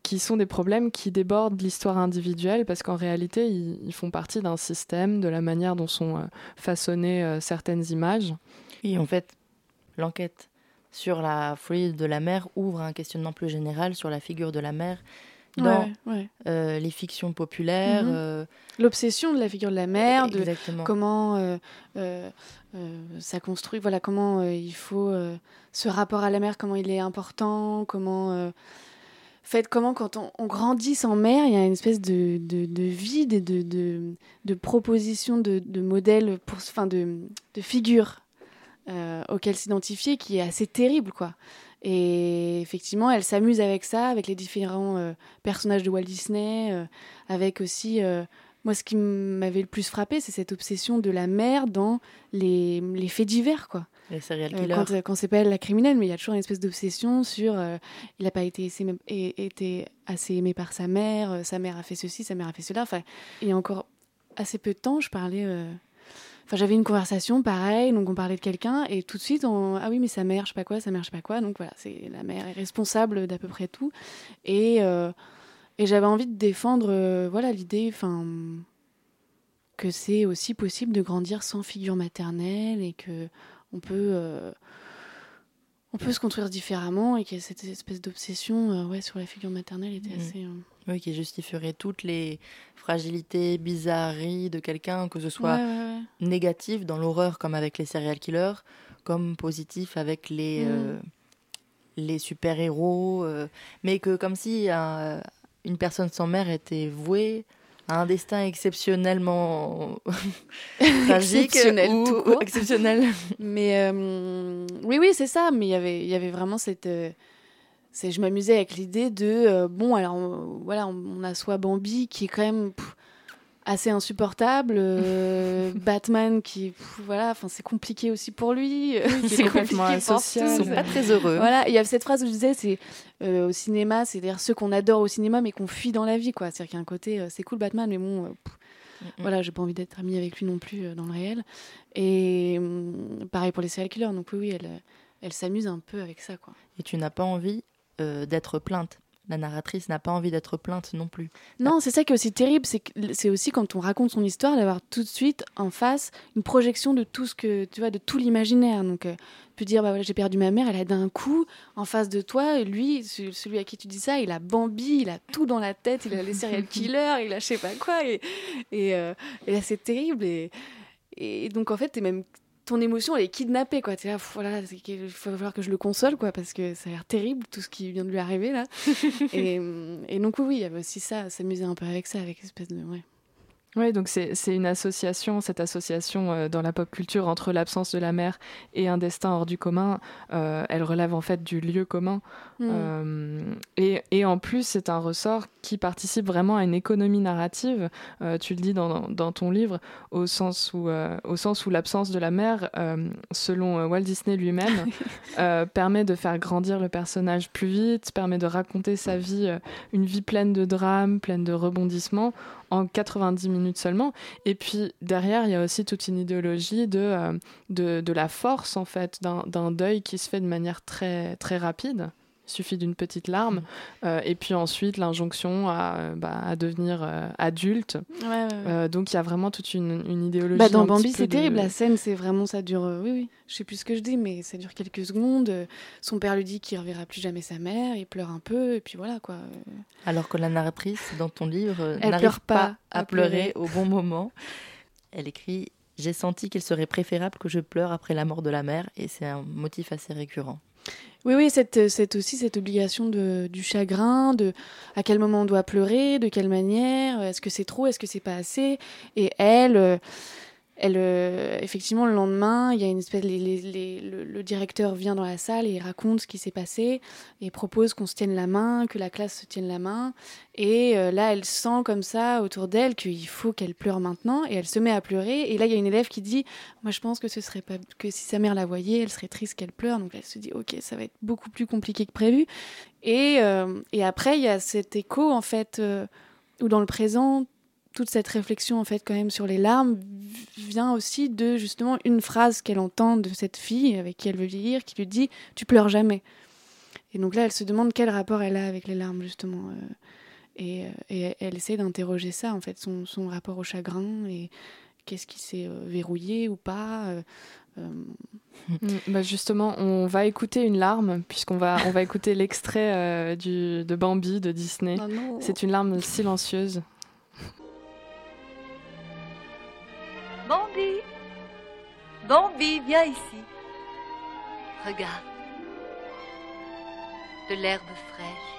qui sont des problèmes qui débordent l'histoire individuelle parce qu'en réalité, ils, ils font partie d'un système, de la manière dont sont euh, façonnées euh, certaines images. Et en fait, l'enquête sur la folie de la mère ouvre un questionnement plus général sur la figure de la mère dans euh, les fictions populaires. Mhm. Euh, L'obsession de la figure de la mère, de comment euh, ça construit, voilà, comment il faut ce rapport à la mère, comment il est important, comment. Fait, comment quand on, grandit sans mère, il y a une espèce de, de, vide et de, de, de propositions de, modèles, pour, enfin de, de figures auxquelles s'identifier qui est assez terrible, quoi. Et effectivement, elle s'amuse avec ça, avec les différents euh, personnages de Walt Disney, euh, avec aussi... Euh, moi, ce qui m'avait le plus frappé, c'est cette obsession de la mère dans les, les faits divers, quoi. Les serial killers. quand, quand c'est pas elle la criminelle, mais il y a toujours une espèce d'obsession sur il n'a pas été, été assez aimé par sa mère, sa mère a fait ceci, sa mère a fait cela. Enfin, il y a encore assez peu de temps, je parlais Enfin, j'avais une conversation, pareil, donc on parlait de quelqu'un, et tout de suite, on... ah oui, mais sa mère, je sais pas quoi, sa mère, je sais pas quoi. Donc voilà, c'est la mère est responsable d'à peu près tout. Et, euh, et j'avais envie de défendre, euh, voilà, l'idée, enfin, que c'est aussi possible de grandir sans figure maternelle et que on peut, euh, on peut se construire différemment et que cette espèce d'obsession, ouais, sur la figure maternelle était mmh. assez. Oui, qui justifierait toutes les fragilités, bizarreries de quelqu'un, que ce soit négatif dans l'horreur comme avec les serial killers, comme positif avec les, mm. euh, les super-héros, euh, mais que comme si une personne sans mère était vouée un destin exceptionnellement <laughs> tragique exceptionnel, ou exceptionnel. <laughs> Mais euh, oui, oui, c'est ça. Mais il y avait vraiment cette c'est je m'amusais avec l'idée de euh, bon alors voilà on, a soit Bambi qui est quand même assez insupportable euh, <laughs> Batman qui voilà enfin c'est compliqué aussi pour lui c'est complètement asocial ils sont pas très heureux. Voilà il y a cette phrase où je disais c'est euh, au cinéma c'est dire ceux qu'on adore au cinéma mais qu'on fuit dans la vie quoi. C'est-à-dire qu'il y a un côté c'est cool Batman mais bon mm, mm. voilà j'ai pas envie d'être amie avec lui non plus dans le réel. Et mm, pareil pour les serial killers. Donc oui oui elle elle s'amuse un peu avec ça quoi. Et tu n'as pas envie euh, d'être plainte. La narratrice n'a pas envie d'être plainte non plus. Non, c'est ça qui est aussi terrible, c'est aussi quand on raconte son histoire d'avoir tout de suite en face une projection de tout ce que tu vois, de tout l'imaginaire. Donc, euh, tu peux dire bah voilà, j'ai perdu ma mère, elle a d'un coup en face de toi, lui, celui à qui tu dis ça, il a Bambi, il a tout dans la tête, il a les serial <laughs> killers, il a je sais pas quoi, et, et, euh, et là c'est terrible et et donc en fait, es même ton émotion elle est kidnappée quoi. là, voilà, il va falloir que je le console quoi parce que ça a l'air terrible tout ce qui vient de lui arriver là. <laughs> et, et, donc oui, il y avait aussi ça, s'amuser un peu avec ça, avec espèce de ouais. Oui, donc c'est une association, cette association euh, dans la pop culture entre l'absence de la mère et un destin hors du commun, euh, elle relève en fait du lieu commun. Mm. Euh, et, et, en plus, c'est un ressort qui participe vraiment à une économie narrative, tu le dis dans, dans, ton livre, au sens où, au sens où l'absence de la mère, selon Walt Disney lui-même, <laughs> permet de faire grandir le personnage plus vite, permet de raconter sa vie, une vie pleine de drames, pleine de rebondissements en 90 minutes seulement. Et puis derrière, il y a aussi toute une idéologie de, euh, la force, en fait, d'un deuil qui se fait de manière très, très rapide suffit d'une petite larme. Mm. Euh, et puis ensuite, l'injonction à, bah, à, devenir euh, adulte. Euh, donc il y a vraiment toute une, une idéologie. Bah, dans Bambi, c'est terrible. La scène, c'est vraiment, ça dure. oui, oui. Je sais plus ce que je dis, mais ça dure quelques secondes. Son père lui dit qu'il ne reverra plus jamais sa mère. Il pleure un peu. Et puis voilà, quoi. Alors que la narratrice, dans ton livre, n'arrive pas, à pleurer au bon moment. Elle écrit J'ai senti qu'il serait préférable que je pleure après la mort de la mère. Et c'est un motif assez récurrent. Oui, oui, cette, cette, aussi cette obligation de, du chagrin, de à quel moment on doit pleurer, de quelle manière, est-ce que c'est trop, est-ce que c'est pas assez? Et elle, euh, euh, effectivement, le lendemain, il y a une espèce, le, directeur vient dans la salle et raconte ce qui s'est passé et propose qu'on se tienne la main, que la classe se tienne la main. Et euh, là, elle sent comme ça autour d'elle qu'il faut qu'elle pleure maintenant et elle se met à pleurer. Et là, il y a une élève qui dit, moi, je pense que ce serait pas que si sa mère la voyait, elle serait triste qu'elle pleure. Donc elle se dit, ok, ça va être beaucoup plus compliqué que prévu. Et, euh, et après, il y a cet écho en fait où dans le présent toute cette réflexion en fait quand même sur les larmes vient aussi de justement une phrase qu'elle entend de cette fille avec qui elle veut vieillir qui lui dit tu pleures jamais et donc là elle se demande quel rapport elle a avec les larmes justement euh, et, euh, et, elle essaie d'interroger ça en fait son, son, rapport au chagrin et, qu'est-ce qui s'est verrouillé ou pas. Mm, bah justement, on va écouter une larme, puisqu'on va, on va écouter l'extrait de Bambi de Disney. Oh C'est une larme silencieuse. Bambi Bambi, viens ici. Regarde. De l'herbe fraîche.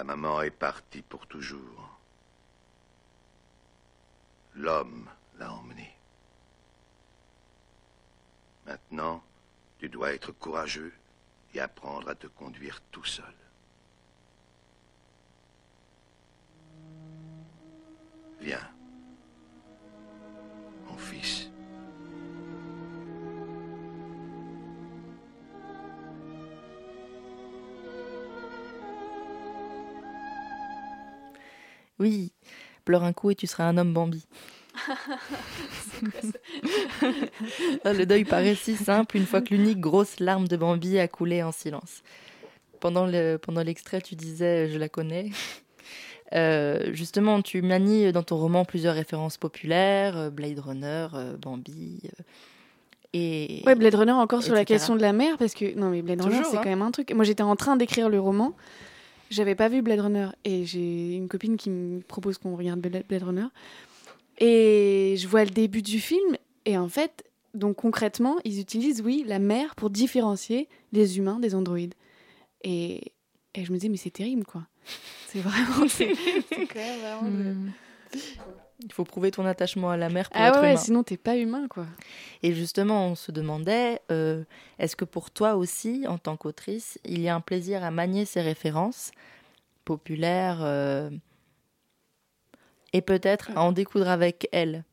Ta maman est partie pour toujours. L'homme l'a emmenée. Maintenant, tu dois être courageux et apprendre à te conduire tout seul. Pleure un coup et tu seras un homme Bambi. <laughs> Ah, le deuil paraît si simple une fois que l'unique grosse larme de Bambi a coulé en silence. Pendant l'extrait, pendant tu disais Je la connais. Euh, justement, tu manies dans ton roman plusieurs références populaires euh, Blade Runner, euh, Bambi. et ouais, Blade Runner encore sur la question de la mer, parce que. Non, mais Blade Runner, c'est hein. quand même un truc. Moi, j'étais en train d'écrire le roman. J'avais pas vu Blade Runner et j'ai une copine qui me propose qu'on regarde Blade Runner. Et je vois le début du film et en fait, donc concrètement, ils utilisent, oui, la mer pour différencier les humains des androïdes. Et, et je me dis, mais c'est terrible, quoi. C'est vraiment. c'est <laughs> quand même vraiment. Hmm. Il faut prouver ton attachement à la mer pour ah être ouais, humain. sinon t'es pas humain, quoi. Et justement, on se demandait, euh, est-ce que pour toi aussi, en tant qu'autrice, il y a un plaisir à manier ces références populaires euh, et peut-être à en découdre avec elle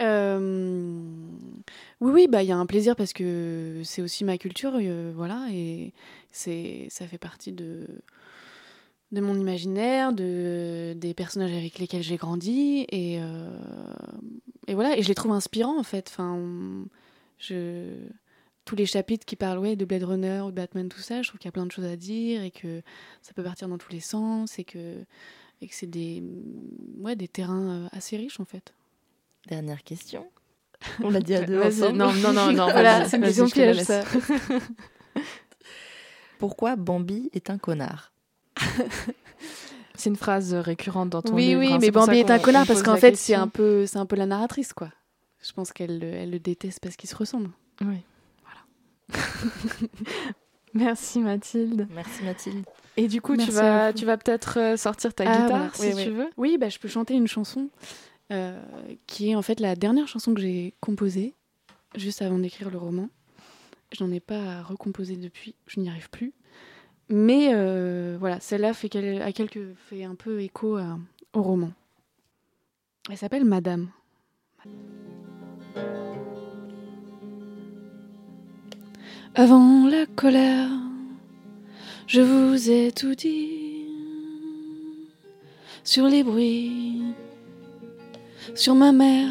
euh, Oui, oui, bah il y a un plaisir parce que c'est aussi ma culture, voilà, et c'est ça fait partie de de mon imaginaire, de, des personnages avec lesquels j'ai grandi. Et, euh, et voilà, et je les trouve inspirants en fait. Enfin, je, tous les chapitres qui parlent ouais, de Blade Runner ou de Batman, tout ça, je trouve qu'il y a plein de choses à dire et que ça peut partir dans tous les sens et que, et que c'est des, ouais, des terrains euh, assez riches en fait. Dernière question. On l'a dit à <laughs> deux ensemble. Non, non, non, non. voilà, c'est une question piège ça. <laughs> Pourquoi Bambi est un connard? <laughs> c'est une phrase récurrente dans ton oui, livre. Oui, oui, hein, mais Bambi est un connard parce qu'en fait, c'est un peu, c'est un peu la narratrice, quoi. Je pense qu'elle elle le déteste parce qu'ils se ressemblent. Oui. Voilà. <laughs> Merci Mathilde. Merci Mathilde. Et du coup, tu vas, tu vas peut-être euh, sortir ta ah, guitare si tu veux. Oui, bah, je peux chanter une chanson euh, qui est en fait la dernière chanson que j'ai composée juste avant d'écrire le roman. Je n'en ai pas recomposé depuis, je n'y arrive plus. Mais voilà, celle-là fait, fait un peu écho au roman. Elle s'appelle Madame. Avant la colère, je vous ai tout dit sur les bruits, sur ma mère.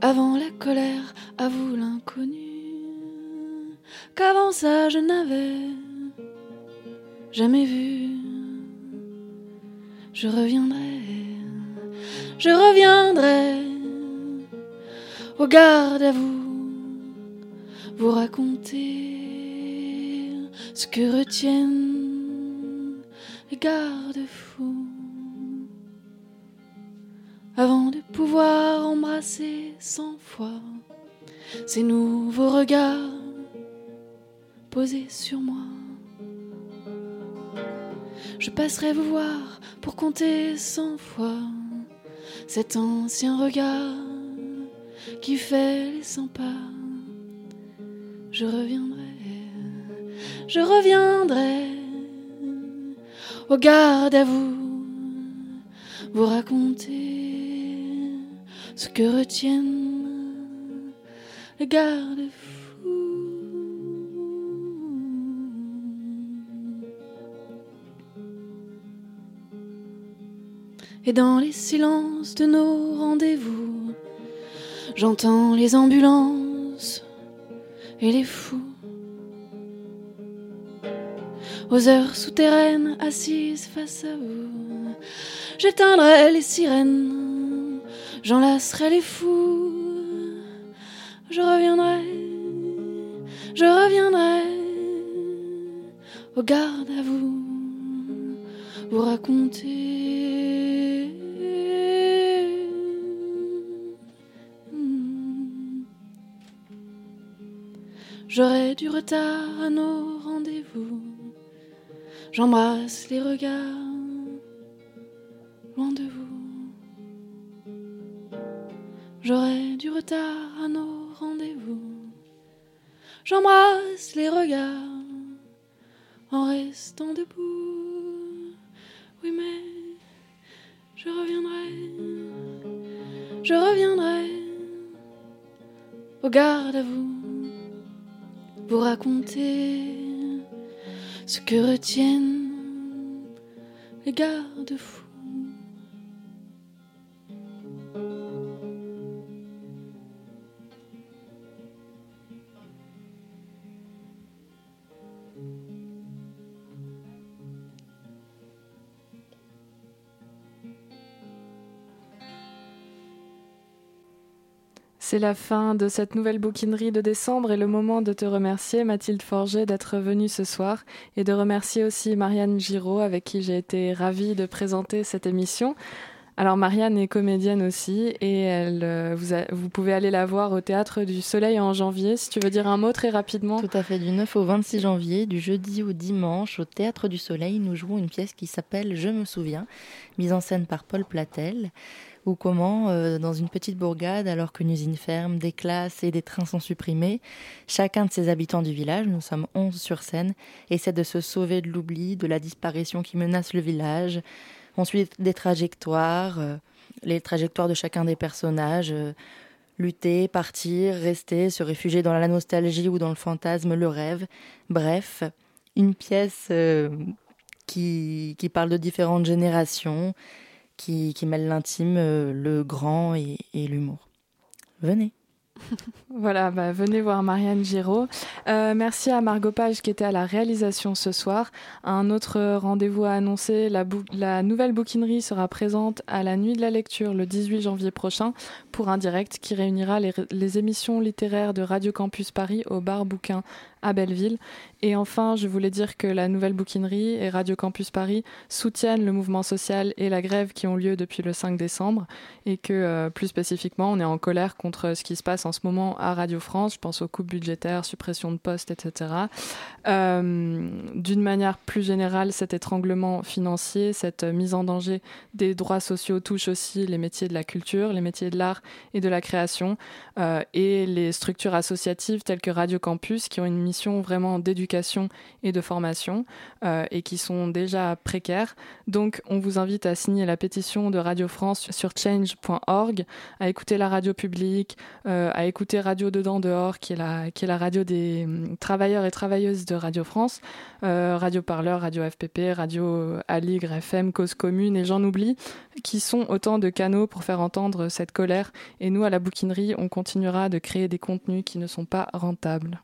Avant la colère, à vous l'inconnu, qu'avant ça je n'avais jamais vu. Je reviendrai, je reviendrai au garde à vous vous raconter ce que retiennent les gardes-fous avant de pouvoir embrasser cent fois ces nouveaux regards posés sur moi. Je passerai vous voir pour compter cent fois cet ancien regard qui fait les cent pas je reviendrai, je reviendrai au garde à vous, vous raconter ce que retiennent les gardes-fous. Et dans les silences de nos rendez-vous, j'entends les ambulances et les fous. Aux heures souterraines, assises face à vous, j'éteindrai les sirènes, j'enlacerai les fous. Je reviendrai, je reviendrai au garde à vous, vous raconter J'aurai du retard à nos rendez-vous. J'embrasse les regards loin de vous. J'aurai du retard à nos rendez-vous. J'embrasse les regards en restant debout. Oui, mais je reviendrai. Je reviendrai au garde à vous pour raconter ce que retiennent les garde-fous. C'est la fin de cette nouvelle bouquinerie de décembre et le moment de te remercier, Mathilde Forger, d'être venue ce soir et de remercier aussi Marianne Giraud, avec qui j'ai été ravie de présenter cette émission. Alors Marianne est comédienne aussi et elle, euh, vous, vous, pouvez aller la voir au Théâtre du Soleil en janvier. Si tu veux dire un mot très rapidement. Tout à fait, du 9 au 26 janvier, du jeudi au dimanche, au Théâtre du Soleil, nous jouons une pièce qui s'appelle Je me souviens, mise en scène par Paul Platel ou comment, euh, dans une petite bourgade, alors qu'une usine ferme, des classes et des trains sont supprimés, chacun de ces habitants du village, nous sommes onze sur scène, essaie de se sauver de l'oubli, de la disparition qui menace le village. On suit des trajectoires, euh, les trajectoires de chacun des personnages. Euh, lutter, partir, rester, se réfugier dans la nostalgie ou dans le fantasme, le rêve. Bref, une pièce qui, qui parle de différentes générations, qui, mêle l'intime, euh, le grand et, l'humour. Venez. <laughs> voilà, bah, venez voir Marianne Giraud. Euh, merci à Margot Page qui était à la réalisation ce soir. Un autre rendez-vous à annoncer, la, nouvelle bouquinerie sera présente à la nuit de la lecture le 18 janvier prochain pour un direct qui réunira les, les émissions littéraires de Radio Campus Paris au bar bouquin à Belleville. Et enfin, je voulais dire que la Nouvelle Bouquinerie et Radio Campus Paris soutiennent le mouvement social et la grève qui ont lieu depuis le 5 décembre et que euh, plus spécifiquement, on est en colère contre ce qui se passe en ce moment à Radio France. Je pense aux coupes budgétaires, suppression de postes, etc. Euh, d'une manière plus générale, cet étranglement financier, cette mise en danger des droits sociaux touche aussi les métiers de la culture, les métiers de l'art et de la création euh, et les structures associatives telles que Radio Campus qui ont une missions vraiment d'éducation et de formation et qui sont déjà précaires. Donc on vous invite à signer la pétition de Radio France sur change.org, à écouter la radio publique, à écouter Radio Dedans Dehors, qui est la, radio des hum, travailleurs et travailleuses de Radio France, Radio Parleur, Radio FPP, Radio Aligre, FM, Cause Commune et j'en oublie, qui sont autant de canaux pour faire entendre cette colère. Et nous, à la bouquinerie, on continuera de créer des contenus qui ne sont pas rentables.